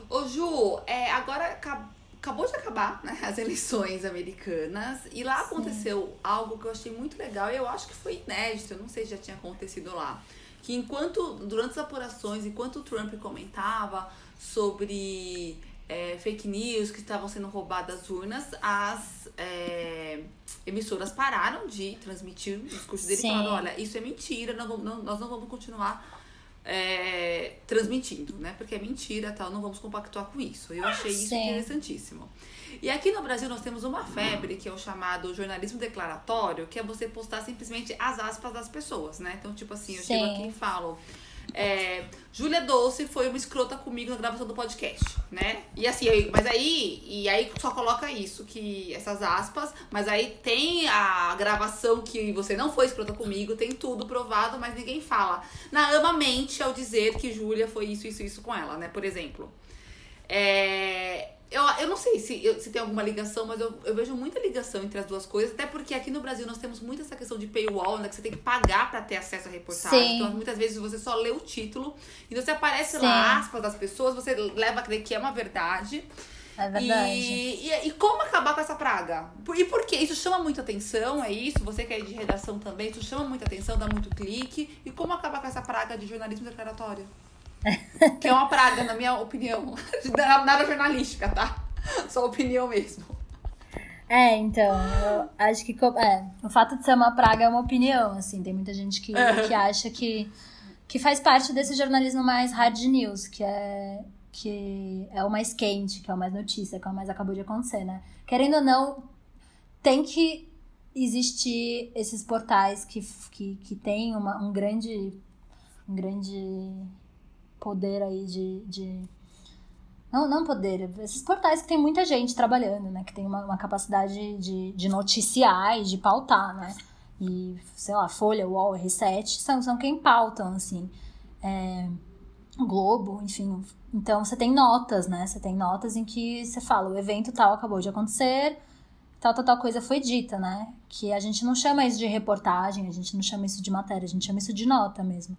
Ô Ju, é, agora acabou de acabar né, as eleições americanas e lá aconteceu Sim. algo que eu achei muito legal e eu acho que foi inédito, eu não sei se já tinha acontecido lá. Que enquanto, durante as apurações, enquanto o Trump comentava sobre é, fake news, que estavam sendo roubadas urnas, as é, emissoras pararam de transmitir o discurso dele e falaram, olha, isso é mentira, não vamos, não, nós não vamos continuar é, transmitindo, né? Porque é mentira, tal, não vamos compactuar com isso. Eu achei isso Sim. interessantíssimo. E aqui no Brasil nós temos uma febre que é o chamado jornalismo declaratório, que é você postar simplesmente as aspas das pessoas, né? Então, tipo assim, eu Sim. chego aqui e falo. É, Júlia Doce foi uma escrota comigo na gravação do podcast, né? E assim, mas aí, e aí só coloca isso, que essas aspas, mas aí tem a gravação que você não foi escrota comigo, tem tudo provado, mas ninguém fala. Na ama mente ao dizer que Júlia foi isso, isso, isso com ela, né? Por exemplo. É, eu, eu não sei se, se tem alguma ligação, mas eu, eu vejo muita ligação entre as duas coisas, até porque aqui no Brasil nós temos muito essa questão de paywall, né? Que você tem que pagar para ter acesso à reportagem. Sim. Então, muitas vezes você só lê o título, e você aparece Sim. lá aspas das pessoas, você leva a crer que é uma verdade. É verdade. E, e, e, como acabar com essa praga? E por quê? Isso chama muita atenção, é isso? Você que é de redação também, isso chama muita atenção, dá muito clique. E como acabar com essa praga de jornalismo declaratório? Que é uma praga, na minha opinião. *laughs* Nada jornalística, tá? Só opinião mesmo. É, então, eu acho que é, o fato de ser uma praga é uma opinião, assim, tem muita gente que, é. que acha que, que faz parte desse jornalismo mais hard news, que é, que é o mais quente, que é o mais notícia, que é o mais acabou de acontecer, né? Querendo ou não, tem que existir esses portais que, que, que tem uma, um grande um grande poder aí de, de não, não poder, esses portais que tem muita gente trabalhando, né? Que tem uma, uma capacidade de, de noticiar e de pautar, né? E, sei lá, Folha, UOL, R7, são, são quem pautam, assim. É, Globo, enfim. Então, você tem notas, né? Você tem notas em que você fala, o evento tal acabou de acontecer, tal, tal, tal coisa foi dita, né? Que a gente não chama isso de reportagem, a gente não chama isso de matéria, a gente chama isso de nota mesmo.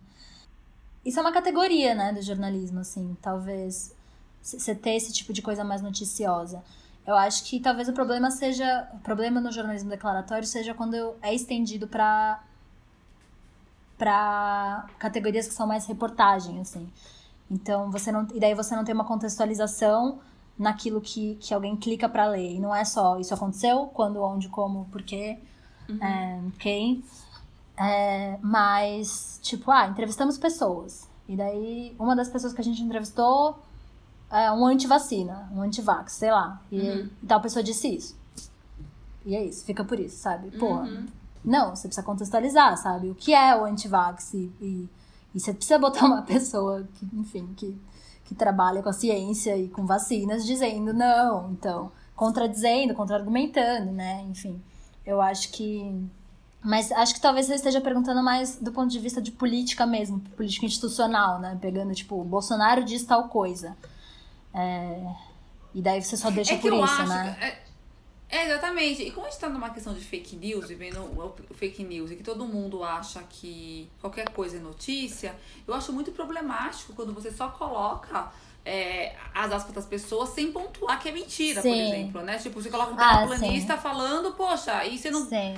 Isso é uma categoria, né, do jornalismo, assim, talvez você ter esse tipo de coisa mais noticiosa. Eu acho que talvez o problema seja, o problema no jornalismo declaratório seja quando é estendido para para categorias que são mais reportagem, assim. Então, você não e daí você não tem uma contextualização naquilo que, que alguém clica para ler. E não é só isso aconteceu, quando, onde, como, porquê, uhum. é, quem. É, mas, tipo, ah, entrevistamos pessoas. E daí, uma das pessoas que a gente entrevistou é um anti-vacina, um anti-vax, sei lá. E, uhum. tal pessoa disse isso. E é isso, fica por isso, sabe? Porra. Uhum. Não, você precisa contextualizar, sabe? O que é o anti-vax e, e, e, você precisa botar uma *laughs* pessoa que, enfim, que, que trabalha com a ciência e com vacinas dizendo não, então, contradizendo, contra-argumentando, né? Enfim, eu acho que mas acho que talvez você esteja perguntando mais do ponto de vista de política mesmo, política institucional, né? Pegando, tipo, o Bolsonaro diz tal coisa. É... E daí você só deixa é por isso, acho, né? É... É, exatamente. E como a gente tá numa questão de fake news, vivendo o fake news, e que todo mundo acha que qualquer coisa é notícia, eu acho muito problemático quando você só coloca é, as aspas das pessoas sem pontuar que é mentira, sim. por exemplo, né? Tipo, você coloca um terraplanista ah, falando, poxa, aí você não. Sim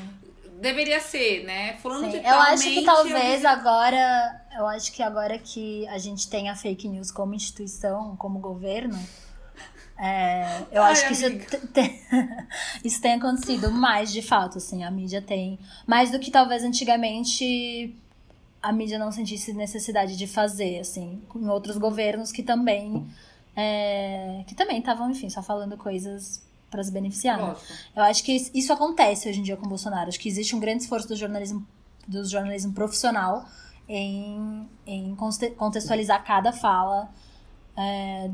deveria ser, né? Fulano Sim. de Eu acho que talvez eu... agora, eu acho que agora que a gente tem a fake news como instituição, como governo, é, eu Ai, acho que isso, tem, *laughs* isso tem acontecido mais de fato, assim, a mídia tem mais do que talvez antigamente a mídia não sentisse necessidade de fazer, assim, em outros governos que também é, que também estavam, enfim, só falando coisas para se beneficiar. Né? Eu acho que isso acontece hoje em dia com o Bolsonaro. Acho que existe um grande esforço do jornalismo, do jornalismo profissional em, em contextualizar cada fala, é,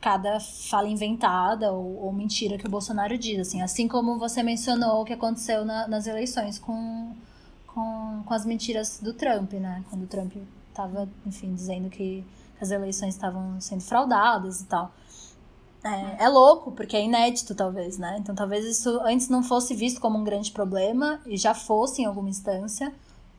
cada fala inventada ou, ou, mentira que o Bolsonaro diz. Assim, assim como você mencionou o que aconteceu na, nas eleições com, com, com as mentiras do Trump, né? Quando o Trump estava, enfim, dizendo que as eleições estavam sendo fraudadas e tal. É, é, louco, porque é inédito, talvez, né? Então, talvez isso antes não fosse visto como um grande problema e já fosse em alguma instância.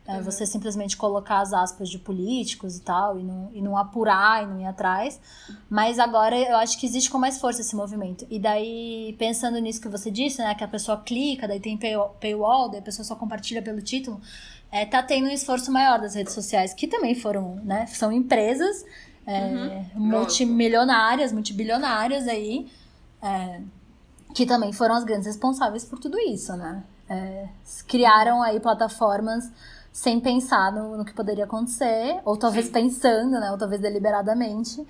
É, uhum. Você simplesmente colocar as aspas de políticos e tal, e não, e não apurar e não ir atrás. Mas agora eu acho que existe com mais força esse movimento. E daí, pensando nisso que você disse, né? Que a pessoa clica, daí tem paywall, daí a pessoa só compartilha pelo título. É, tá tendo um esforço maior das redes sociais, que também foram, né? São empresas é, uhum. multimilionárias, multibilionárias aí, é, que também foram as grandes responsáveis por tudo isso, né? É, criaram aí plataformas sem pensar no, no, que poderia acontecer, ou talvez Sim. pensando, né? Ou talvez deliberadamente.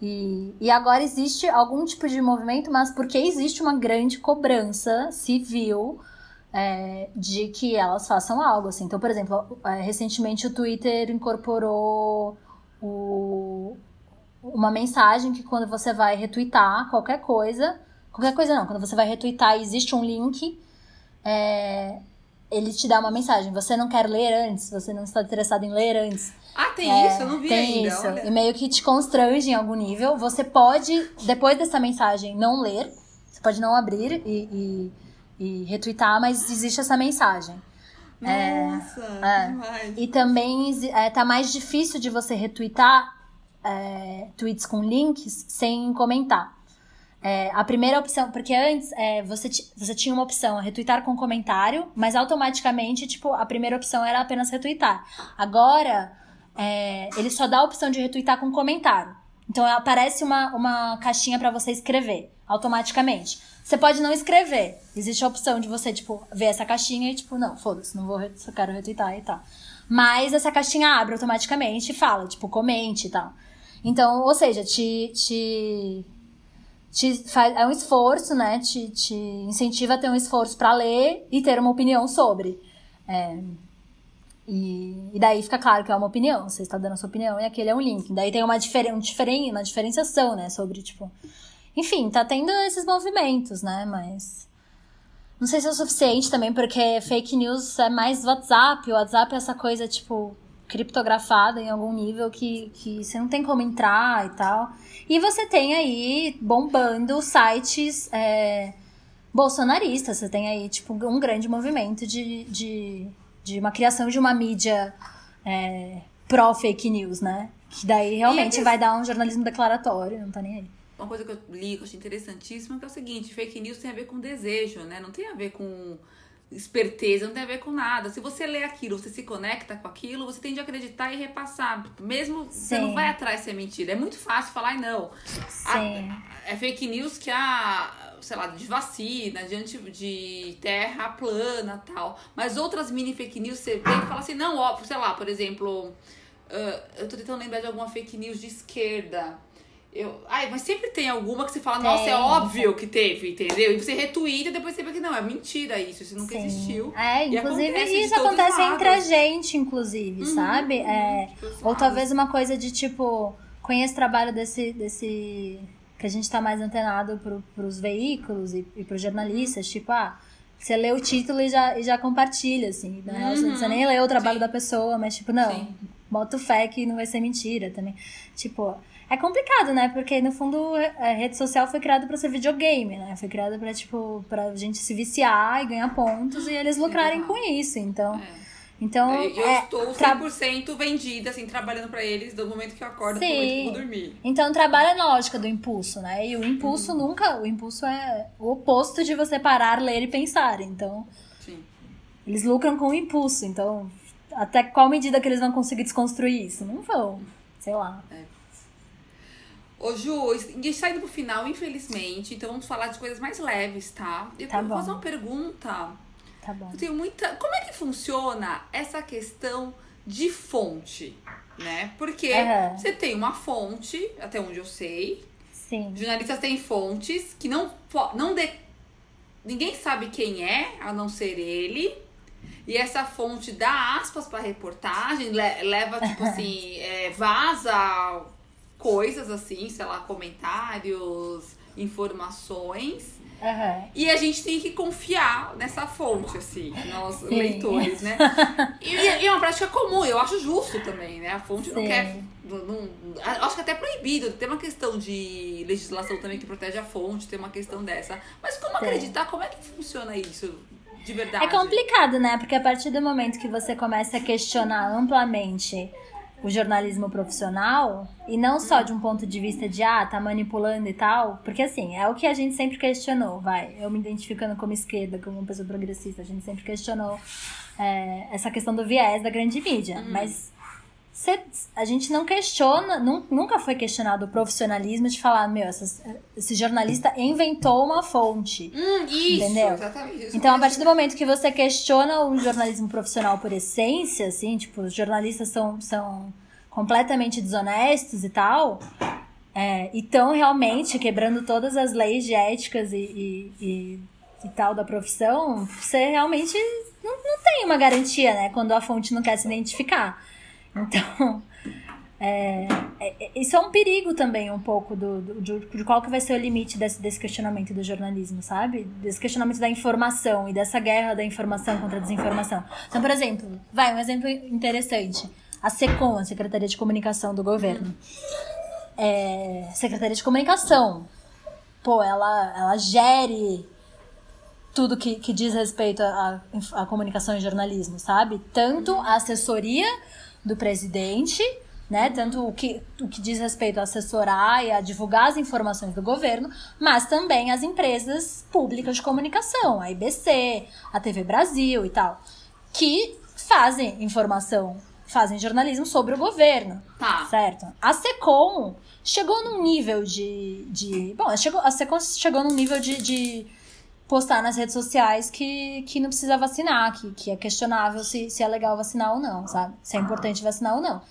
E, e agora existe algum tipo de movimento, mas porque existe uma grande cobrança civil é, de que elas façam algo, assim. Então, por exemplo, é, recentemente o Twitter incorporou o, uma mensagem que quando você vai retweetar qualquer coisa, qualquer coisa não, quando você vai retweetar existe um link, é, ele te dá uma mensagem. Você não quer ler antes, você não está interessado em ler antes. Ah, tem é, isso? Eu não vi tem ainda. isso. Olha. E meio que te constrange em algum nível. Você pode, depois dessa mensagem, não ler. Você pode não abrir e, e, e retweetar, mas existe essa mensagem. Nossa, é, é. E também é, tá mais difícil de você retweetar é, tweets com links sem comentar. É, a primeira opção, porque antes é, você, você tinha uma opção, retweetar com comentário, mas automaticamente, tipo, a primeira opção era apenas retweetar. Agora, é, ele só dá a opção de retweetar com comentário. Então aparece uma, uma caixinha para você escrever automaticamente. Você pode não escrever. Existe a opção de você, tipo, ver essa caixinha e, tipo, não, foda-se, não vou, só quero retweetar e tal. Mas essa caixinha abre automaticamente e fala, tipo, comente e tal. Então, ou seja, te, te, faz, é um esforço, né? Te, te incentiva a ter um esforço para ler e ter uma opinião sobre. É, e, e, daí fica claro que é uma opinião, você está dando a sua opinião e aquele é um link. Daí tem uma, um diferen, uma diferenciação, né? Sobre, tipo, enfim, tá tendo esses movimentos, né? Mas. Não sei se é o suficiente também, porque fake news é mais WhatsApp. O WhatsApp é essa coisa, tipo, criptografada em algum nível que, que você não tem como entrar e tal. E você tem aí bombando sites é, bolsonaristas. Você tem aí, tipo, um grande movimento de, de, de uma criação de uma mídia é, pró-fake news, né? Que daí realmente vai dar um jornalismo declaratório, não tá nem aí uma coisa que eu li que eu achei interessantíssima que é o seguinte: fake news tem a ver com desejo, né? Não tem a ver com esperteza, não tem a ver com nada. Se você lê aquilo, você se conecta com aquilo, você tende a acreditar e repassar. Mesmo Sim. você não vai atrás se é mentira. É muito fácil falar, não. Sim. A, é fake news que a, sei lá, de vacina, diante de terra plana tal. Mas outras mini fake news você vem e fala assim, não, ó, sei lá, por exemplo. Uh, eu tô tentando lembrar de alguma fake news de esquerda. Eu, ai, mas sempre tem alguma que você fala, nossa, é óbvio que teve, entendeu? E você retuita e depois você vê que não, é mentira isso, isso nunca Sim. existiu. É, inclusive acontece isso acontece entre a gente, inclusive, uhum, sabe? Uhum, é, ou talvez uma coisa de tipo, conheço o trabalho desse, desse. que a gente tá mais antenado pro, pros veículos e, e pros jornalistas, tipo, ah. Você lê o título e já, e já compartilha, assim. Real, uhum. você nem lê o trabalho Sim. da pessoa, mas, tipo, não, Sim. bota o fé que não vai ser mentira também. Tipo, é complicado, né? Porque no fundo a rede social foi criada para ser videogame, né? Foi criada para tipo pra gente se viciar e ganhar pontos e eles lucrarem com isso. Então, é. então eu é, estou 100% tra... vendida assim trabalhando para eles do momento que eu acordo Sim. do momento que eu vou dormir. Então trabalha na lógica do impulso, né? E o impulso uhum. nunca, o impulso é o oposto de você parar, ler e pensar. Então, Sim. eles lucram com o impulso. Então, até qual medida que eles vão conseguir desconstruir isso? Não vão. Sei lá. É. Ô Ju, e saindo pro final, infelizmente, então vamos falar de coisas mais leves, tá? Eu tá vou fazer uma pergunta. Tá bom. Eu tenho muita. Como é que funciona essa questão de fonte? Né? Porque uhum. você tem uma fonte, até onde eu sei. Sim. Jornalistas têm fontes que não, não de, ninguém sabe quem é, a não ser ele. E essa fonte dá aspas para reportagem, leva, tipo *laughs* assim, é, vaza coisas assim, sei lá, comentários, informações. Uhum. E a gente tem que confiar nessa fonte, assim, nós Sim. leitores, né? *laughs* E, e, é uma prática comum, eu acho justo também, né? A fonte Sim. não quer. Não, não, acho que até é proibido, tem uma questão de legislação também que protege a fonte, tem uma questão dessa. Mas como Sim. acreditar? Como é que funciona isso? De verdade. É complicado, né? Porque a partir do momento que você começa a questionar amplamente o jornalismo profissional, e não só de um ponto de vista de, ah, tá manipulando e tal, porque assim, é o que a gente sempre questionou, vai, eu me identificando como esquerda, como uma pessoa progressista, a gente sempre questionou é, essa questão do viés da grande mídia, uhum. mas Cê, a gente não questiona, nunca foi questionado o profissionalismo de falar, meu, essas, esse jornalista inventou uma fonte. Hum, isso, entendeu? exatamente. Isso então, a partir do momento que você questiona o jornalismo profissional por essência, assim, tipo, os jornalistas são, são completamente desonestos e tal, é, e estão realmente quebrando todas as leis de éticas e, e, e, e tal da profissão, você realmente não, não tem uma garantia, né? Quando a fonte não quer se identificar. Então, é, é, é, isso é um perigo também, um pouco, do, do, de, de, qual que vai ser o limite desse, desse questionamento do jornalismo, sabe? Desse questionamento da informação e dessa guerra da informação contra a desinformação. Então, por exemplo, vai, um exemplo interessante. A SECOM, a Secretaria de Comunicação do Governo. É, Secretaria de Comunicação. Pô, ela, ela gere tudo que, que diz respeito à, comunicação e jornalismo, sabe? Tanto a assessoria do presidente, né? Tanto o que, o que diz respeito a assessorar e a divulgar as informações do governo, mas também as empresas públicas de comunicação, a IBC, a TV Brasil e tal, que fazem informação, fazem jornalismo sobre o governo. Tá. Certo? A SECOM chegou num nível de. de bom, chegou, a SECOM chegou num nível de, de postar nas redes sociais que, que não precisa vacinar, que, que é questionável se, se é legal vacinar ou não, sabe? Se é importante vacinar ou não.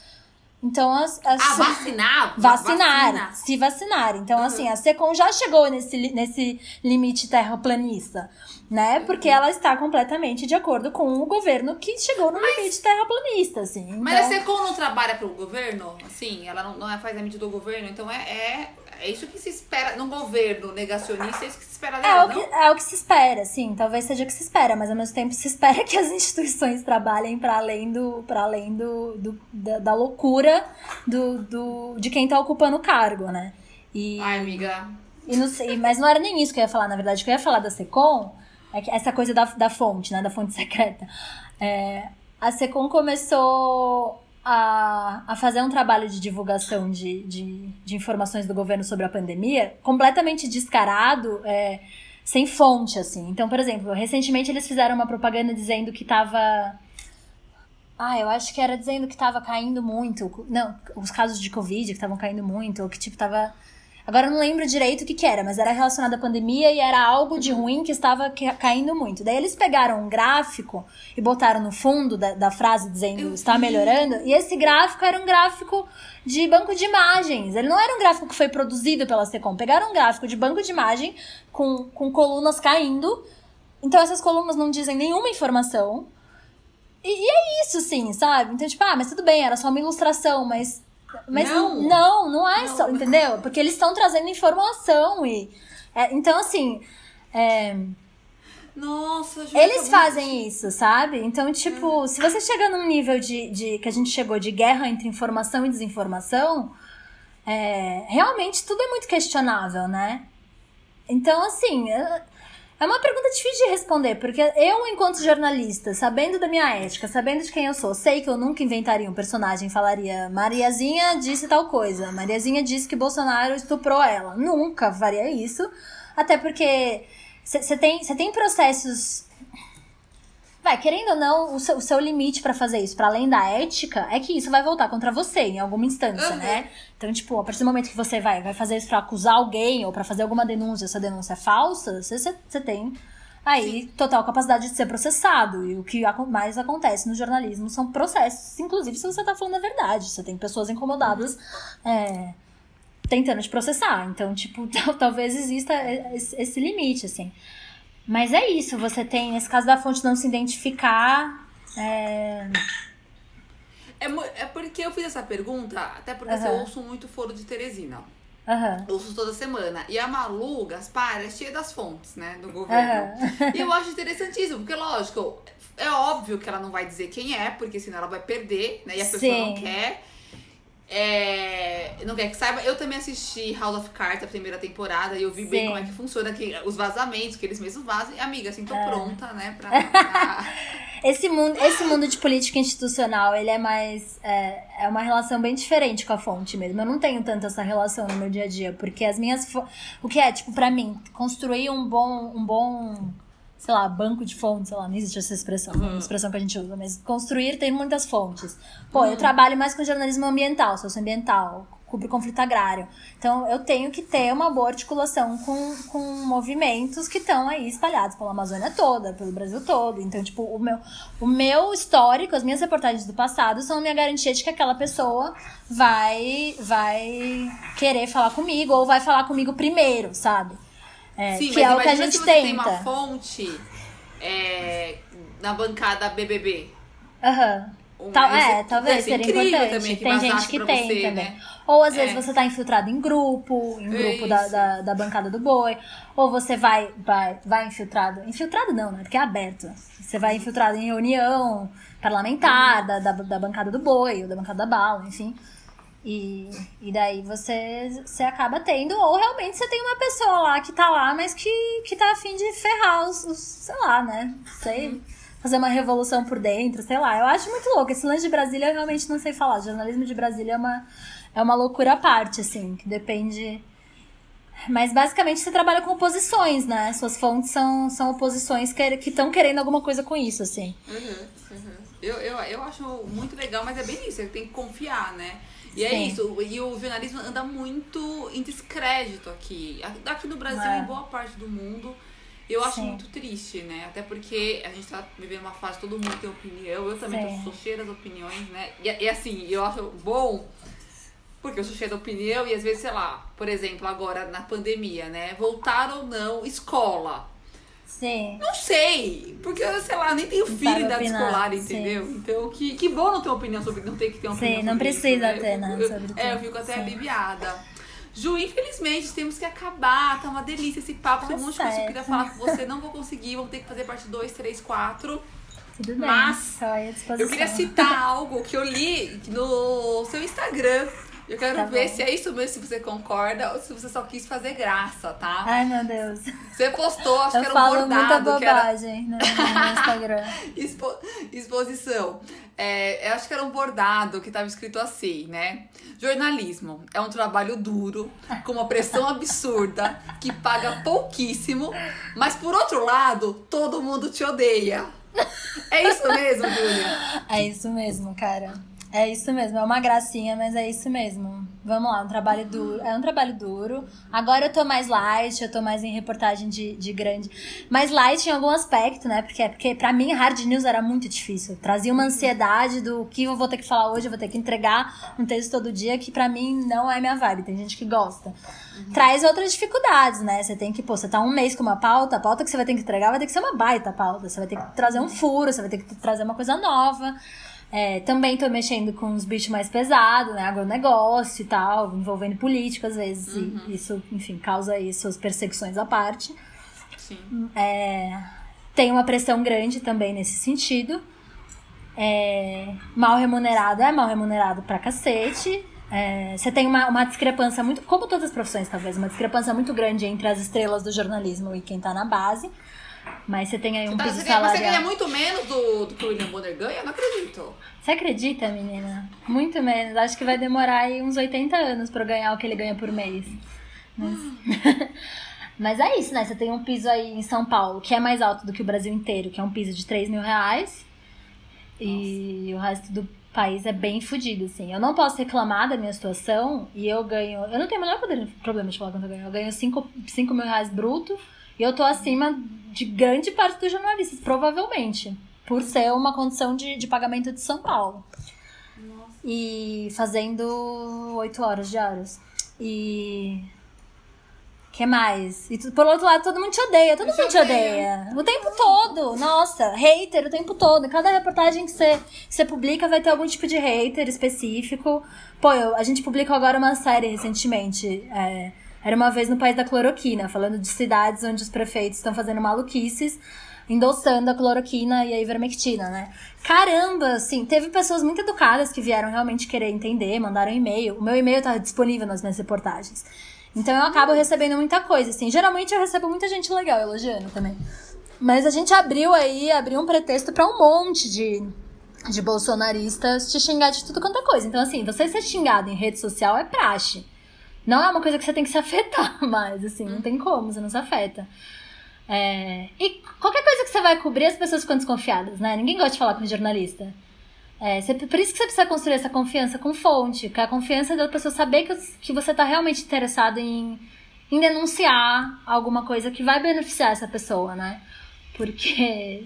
Então, as, as ah, vacinar? Vacinar, vacina. se vacinar. Então, uhum. assim, a Secom já chegou nesse, nesse limite terraplanista, né? Porque ela está completamente de acordo com o governo que chegou no mas, limite terraplanista, assim. Então... Mas a Secom não trabalha para o governo? Assim, ela não, não é, faz a mídia do governo, então é, é é isso que se espera no governo negacionista, é isso que se espera dela, é o que, É o que se espera, sim. Talvez seja o que se espera, mas ao mesmo tempo se espera que as *laughs* instituições trabalhem para além do para além do, do da, da, loucura do, do de quem tá ocupando o cargo, né? E, Ai, amiga. E não sei, mas não era nem isso que eu ia falar, na verdade. O que eu ia falar da Secom é que essa coisa da, da fonte, né? Da fonte secreta. É, a Secom começou a, a fazer um trabalho de divulgação de, de, de, informações do governo sobre a pandemia completamente descarado, é, sem fonte, assim. Então, por exemplo, recentemente eles fizeram uma propaganda dizendo que tava. Ah, eu acho que era dizendo que tava caindo muito. Não, os casos de Covid que estavam caindo muito, ou que, tipo, tava Agora eu não lembro direito o que, que era, mas era relacionado à pandemia e era algo de ruim que estava caindo muito. Daí eles pegaram um gráfico e botaram no fundo da, da frase dizendo está melhorando, e esse gráfico era um gráfico de banco de imagens. Ele não era um gráfico que foi produzido pela Secom. Pegaram um gráfico de banco de imagem com, com colunas caindo. Então essas colunas não dizem nenhuma informação. E, e é isso, sim, sabe? Então, tipo, ah, mas tudo bem, era só uma ilustração, mas mas não, não, não é não. só, entendeu? Porque eles estão trazendo informação e. É, então, assim. É, nossa, Eles fazem isso, sabe? Então, tipo, hum. se você chega num nível de, de. que a gente chegou de guerra entre informação e desinformação, é, realmente tudo é muito questionável, né? Então, assim. É uma pergunta difícil de responder, porque eu, enquanto jornalista, sabendo da minha ética, sabendo de quem eu sou, sei que eu nunca inventaria um personagem e falaria Mariazinha disse tal coisa, Mariazinha disse que Bolsonaro estuprou ela. Nunca faria isso, até porque você tem, tem processos Vai, querendo ou não, o seu, o seu limite para fazer isso, para além da ética, é que isso vai voltar contra você em alguma instância, uhum. né? Então, tipo, a partir do momento que você vai, vai fazer isso pra acusar alguém ou para fazer alguma denúncia, essa denúncia é falsa, você, você tem aí Sim. total capacidade de ser processado. E o que mais acontece no jornalismo são processos, inclusive se você tá falando a verdade. Você tem pessoas incomodadas. Uhum. É, tentando te processar. Então, tipo, *laughs* talvez exista esse limite, assim. Mas é isso, você tem, nesse caso da fonte não se identificar. É... É, é porque eu fiz essa pergunta, até porque uhum. eu ouço muito Foro de Teresina. Uhum. Ouço toda semana. E a Malu Gaspar é cheia das fontes, né, do governo. Uhum. E eu acho interessantíssimo, porque, lógico, é óbvio que ela não vai dizer quem é, porque senão ela vai perder, né, e a pessoa Sim. não quer. É, não quer que saiba. Eu também assisti House of Cards, a primeira temporada, e eu vi Sim. bem como é que funciona, que, os vazamentos, que eles mesmos vazam. E, amiga, assim, tô é. pronta, né, pra... pra... *laughs* esse, mundo, esse mundo de política institucional, ele é mais... É, é uma relação bem diferente com a fonte mesmo. Eu não tenho tanto essa relação no meu dia a dia, porque as minhas... O que é, tipo, pra mim, construir um bom... Um bom sei lá, banco de fontes, sei lá, não existe essa expressão, uhum. é uma expressão que a gente usa, mas construir tem muitas fontes. Pô, uhum. eu trabalho mais com jornalismo ambiental, socioambiental, cubro conflito agrário. Então, eu tenho que ter uma boa articulação com, com movimentos que estão aí espalhados pela Amazônia toda, pelo Brasil todo. Então, tipo, o meu, o meu histórico, as minhas reportagens do passado são a minha garantia de que aquela pessoa vai, vai querer falar comigo ou vai falar comigo primeiro, sabe? É, Sim, que é o que a gente se tenta. tem uma fonte é, na bancada BBB. Aham. Uhum. Um, Tal, é, talvez seria importante. Tem gente que tem você, também. Né? Ou às vezes é. você tá infiltrado em grupo, em grupo da, da, da, bancada do boi. Ou você vai, vai, vai infiltrado. Infiltrado não, né? Porque é aberto. Você vai infiltrado em reunião parlamentar uhum. da, da, da bancada do boi, ou da bancada da bala, enfim. E, e daí você, você acaba tendo, ou realmente você tem uma pessoa lá que tá lá, mas que, que tá afim de ferrar os, os sei lá, né? Sei. Uhum fazer uma revolução por dentro, sei lá. Eu acho muito louco. Esse lance de Brasília eu realmente não sei falar. O jornalismo de Brasília é uma, é uma loucura à parte, assim, que depende. Mas basicamente você trabalha com oposições, né? Suas fontes são, são oposições que estão querendo alguma coisa com isso, assim. Uhum, uhum. Eu, eu, eu acho muito legal, mas é bem isso, você tem que confiar, né? E é Sim. é isso, e o jornalismo anda muito em descrédito aqui. Aqui no Brasil é. em boa parte do mundo. Eu acho Sim. muito triste, né? Até porque a gente tá vivendo uma fase, todo mundo tem opinião. Eu também Sim. tô, sou cheia das opiniões, né? E, e, assim, eu acho bom, porque eu sou cheia da opinião e às vezes, sei lá, por exemplo, agora na pandemia, né? Voltar ou não, escola. Sim. Não sei, porque eu, sei lá, nem tenho filho idade escolar, entendeu? Sim. Então, que, que bom não ter opinião sobre, não ter que ter uma opinião Sim, não precisa isso, né? ter, né? Sobre é, eu fico até Sim. aliviada. Ju, infelizmente temos que acabar. Tá uma delícia esse papo. Tem um monte de coisa que eu queria falar com você. Não vou conseguir, vamos ter que fazer parte 2, 3, 4. Tudo bem. Mas eu queria citar algo que eu li no seu Instagram. Eu quero tá ver bom. se é isso mesmo, se você concorda ou se você só quis fazer graça, tá? Ai, meu Deus. Você postou, acho eu que era um bordado. Muita bobagem que era... no, *laughs* Instagram. Expo... Exposição. É, eu acho que era um bordado que estava escrito assim, né? Jornalismo é um trabalho duro, com uma pressão absurda, que paga pouquíssimo, mas por outro lado, todo mundo te odeia. É isso mesmo, Júlia? É isso mesmo, cara. É isso mesmo, é uma gracinha, mas é isso mesmo. Vamos lá, um trabalho duro. É um trabalho duro. Agora eu tô mais light, eu tô mais em reportagem de, de grande. Mais light em algum aspecto, né? Porque, porque pra mim, hard news era muito difícil. Trazia uma ansiedade do que eu vou ter que falar hoje, eu vou ter que entregar um texto todo dia, que pra mim não é minha vibe. Tem gente que gosta. Uhum. Traz outras dificuldades, né? Você tem que, pô, você tá um mês com uma pauta, a pauta que você vai ter que entregar vai ter que ser uma baita pauta. Você vai ter que trazer um furo, você vai ter que trazer uma coisa nova. É, também tô mexendo com os bichos mais pesados, né? Agronegócio e tal, envolvendo política às vezes. Uhum. E isso, enfim, causa aí suas perseguições à parte. Sim. É, tem uma pressão grande também nesse sentido. É, mal remunerado é mal remunerado pra cacete. É, você tem uma, uma discrepância muito, como todas as profissões talvez, uma discrepância muito grande entre as estrelas do jornalismo e quem tá na base. Mas você tem aí um tá, piso salarial... Você ganha muito menos do, do que o William Bonner ganha? Não acredito. Você acredita, menina? Muito menos. Acho que vai demorar aí uns 80 anos pra ganhar o que ele ganha por mês. Mas... *laughs* Mas é isso, né? Você tem um piso aí em São Paulo que é mais alto do que o Brasil inteiro, que é um piso de 3 mil reais. Nossa. E o resto do país é bem fodido, assim. Eu não posso reclamar da minha situação e eu ganho. Eu não tenho o menor problema de falar quanto eu ganho. Eu ganho 5, 5 mil reais bruto e eu tô acima de grande parte dos jornalistas, provavelmente. Por ser uma condição de, de pagamento de São Paulo. Nossa. E fazendo oito horas diárias. E. que mais? E por outro lado, todo mundo te odeia. Todo mundo te odeia. O tempo todo. Nossa, hater o tempo todo. Cada reportagem que você, que você publica vai ter algum tipo de hater específico. Pô, eu, a gente publicou agora uma série recentemente. É, era uma vez no país da cloroquina, falando de cidades onde os prefeitos estão fazendo maluquices, endossando a cloroquina e a ivermectina, né? Caramba, assim, teve pessoas muito educadas que vieram realmente querer entender, mandaram e-mail. O meu e-mail tá disponível nas minhas reportagens. Então eu acabo recebendo muita coisa, assim. Geralmente eu recebo muita gente legal elogiando também. Mas a gente abriu aí, abriu um pretexto para um monte de, de bolsonaristas te xingar de tudo quanto é coisa. Então, assim, você ser xingado em rede social é praxe. Não é uma coisa que você tem que se afetar *laughs* mais, assim, não tem como, você não se afeta. É, e qualquer coisa que você vai cobrir, as pessoas ficam desconfiadas, né? Ninguém gosta de falar com jornalista. É, você, por isso que você precisa construir essa confiança com fonte, que é a confiança da pessoa saber que, que você está realmente interessado em, em denunciar alguma coisa que vai beneficiar essa pessoa, né? Porque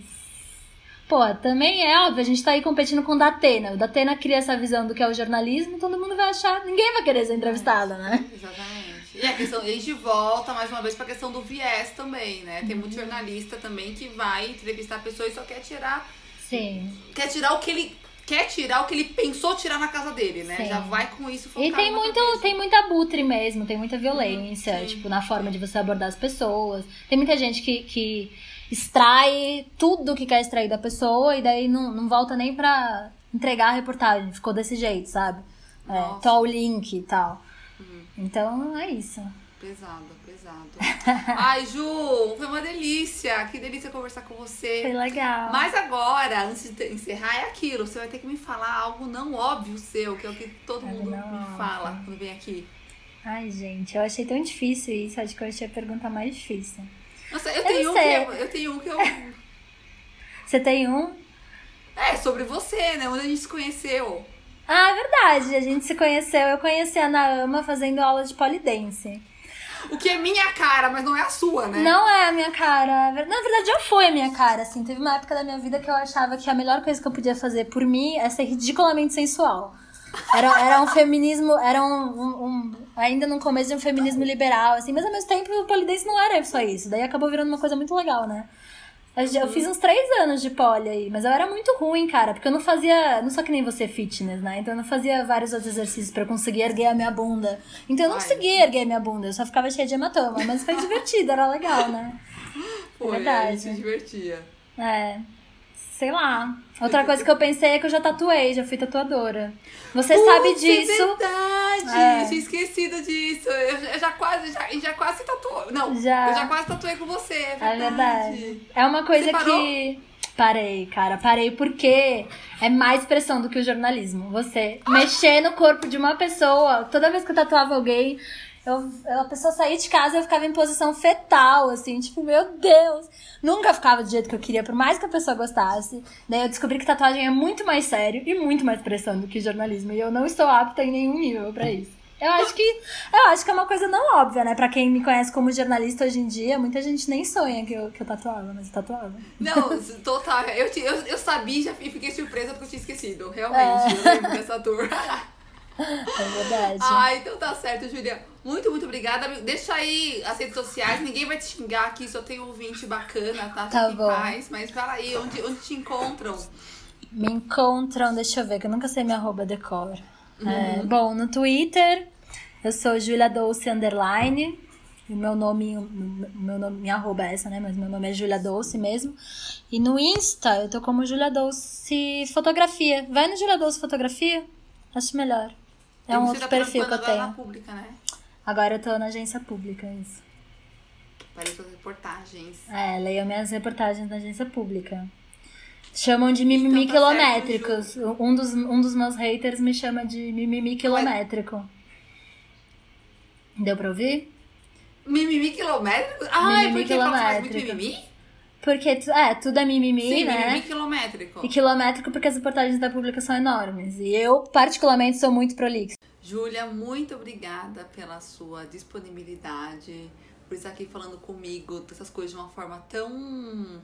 Pô, também é óbvio, a gente tá aí competindo com o Datena. O Datena cria essa visão do que é o jornalismo, todo mundo vai achar, ninguém vai querer ser entrevistada, né? Exatamente. E a questão, a gente volta mais uma vez pra questão do viés também, né? Tem muito jornalista também que vai entrevistar a pessoa e só quer tirar. Sim. Quer tirar o que ele quer tirar o que ele pensou tirar na casa dele, né? Sim. Já vai com isso focado E tem muito, tem muita butre mesmo, tem muita violência, Sim. tipo, na forma de você abordar as pessoas. Tem muita gente que, que extrai tudo que quer extrair da pessoa e daí não, não volta nem pra entregar a reportagem. Ficou desse jeito, sabe? É, tó o link e tal. Uhum. Então é isso. Pesado, pesado. *laughs* Ai, Ju, foi uma delícia. Que delícia conversar com você. Foi legal. Mas agora, antes de encerrar, é aquilo. Você vai ter que me falar algo não óbvio seu, que é o que todo é mundo me fala quando vem aqui. Ai, gente, eu achei tão difícil isso. Acho que eu achei a pergunta mais difícil. Nossa, eu, eu tenho, um que eu, eu tenho um que eu. Você tem um? É, sobre você, né? Onde a gente se conheceu. Ah, é verdade. A gente se conheceu. Eu conheci a Naama fazendo aula de polidense. O que é minha cara, mas não é a sua, né? Não é a minha cara. Na verdade, já foi a minha cara, assim. Teve uma época da minha vida que eu achava que a melhor coisa que eu podia fazer por mim é ser ridiculamente sensual. Era, era um feminismo, era um, um, um, Ainda no começo de um feminismo liberal, assim, mas ao mesmo tempo o polidense não era só isso. Daí acabou virando uma coisa muito legal, né? Eu fiz uns três anos de poli aí, mas eu era muito ruim, cara, porque eu não fazia. Não só que nem você fitness, né? Então eu não fazia vários outros exercícios para conseguir erguer a minha bunda. Então eu não conseguia erguer a minha bunda, eu só ficava cheia de hematoma. Mas foi divertido, era legal, né? Foi, é verdade. se divertia. É sei lá. Outra coisa que eu pensei é que eu já tatuei, já fui tatuadora. Você Putz, sabe disso. É verdade! É. Tinha esquecido disso. Eu já quase, já, já quase tatuou. Não, já. eu já quase tatuei com você. É verdade. É, verdade. é uma coisa que. Parei, cara, parei porque é mais pressão do que o jornalismo. Você ah. mexer no corpo de uma pessoa, toda vez que eu tatuava alguém, eu, a pessoa saía de casa e eu ficava em posição fetal, assim, tipo, meu Deus. Nunca ficava do jeito que eu queria, por mais que a pessoa gostasse. Daí eu descobri que tatuagem é muito mais sério e muito mais pressão do que jornalismo. E eu não estou apta em nenhum nível para isso. Eu acho que eu acho que é uma coisa não óbvia, né? Pra quem me conhece como jornalista hoje em dia, muita gente nem sonha que eu, que eu tatuava, mas eu tatuava. Não, total. Eu, eu, eu sabia e fiquei surpresa porque eu tinha esquecido. Realmente, é. eu lembro dessa tour. *laughs* É verdade. Ah, então tá certo, Julia. Muito, muito obrigada. Deixa aí as redes sociais. Ninguém vai te xingar aqui, só tem ouvinte bacana, tá? Tá bom. Paz, mas fala aí, onde, onde te encontram? Me encontram, deixa eu ver, que eu nunca sei minha arroba decor. Uhum. É, bom, no Twitter, eu sou Julia Dolce Underline. O meu nome, meu nome, minha arroba é essa, né? Mas meu nome é Julia Dolce mesmo. E no Insta, eu tô como Julia Dolce Fotografia. Vai no Julia Dolce Fotografia, acho melhor. É um outro tá perfil que eu tenho. Na pública, né? Agora eu tô na agência pública, isso. Para suas reportagens. É, leio minhas reportagens na agência pública. Chamam de mimimi então, tá quilométricos. Um, dos, um dos meus haters me chama de mimimi quilométrico. Deu pra ouvir? Mimimi quilométrico? Ah, mimimi porque faz muito mimimi? Porque, é, tudo é mimimi, Sim, né? mimimi quilométrico. E quilométrico porque as reportagens da pública são enormes. E eu, particularmente, sou muito prolixo. Júlia, muito obrigada pela sua disponibilidade, por estar aqui falando comigo dessas coisas de uma forma tão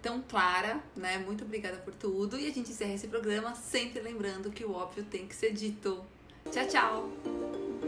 tão clara, né? Muito obrigada por tudo. E a gente encerra esse programa sempre lembrando que o óbvio tem que ser dito. Tchau, tchau!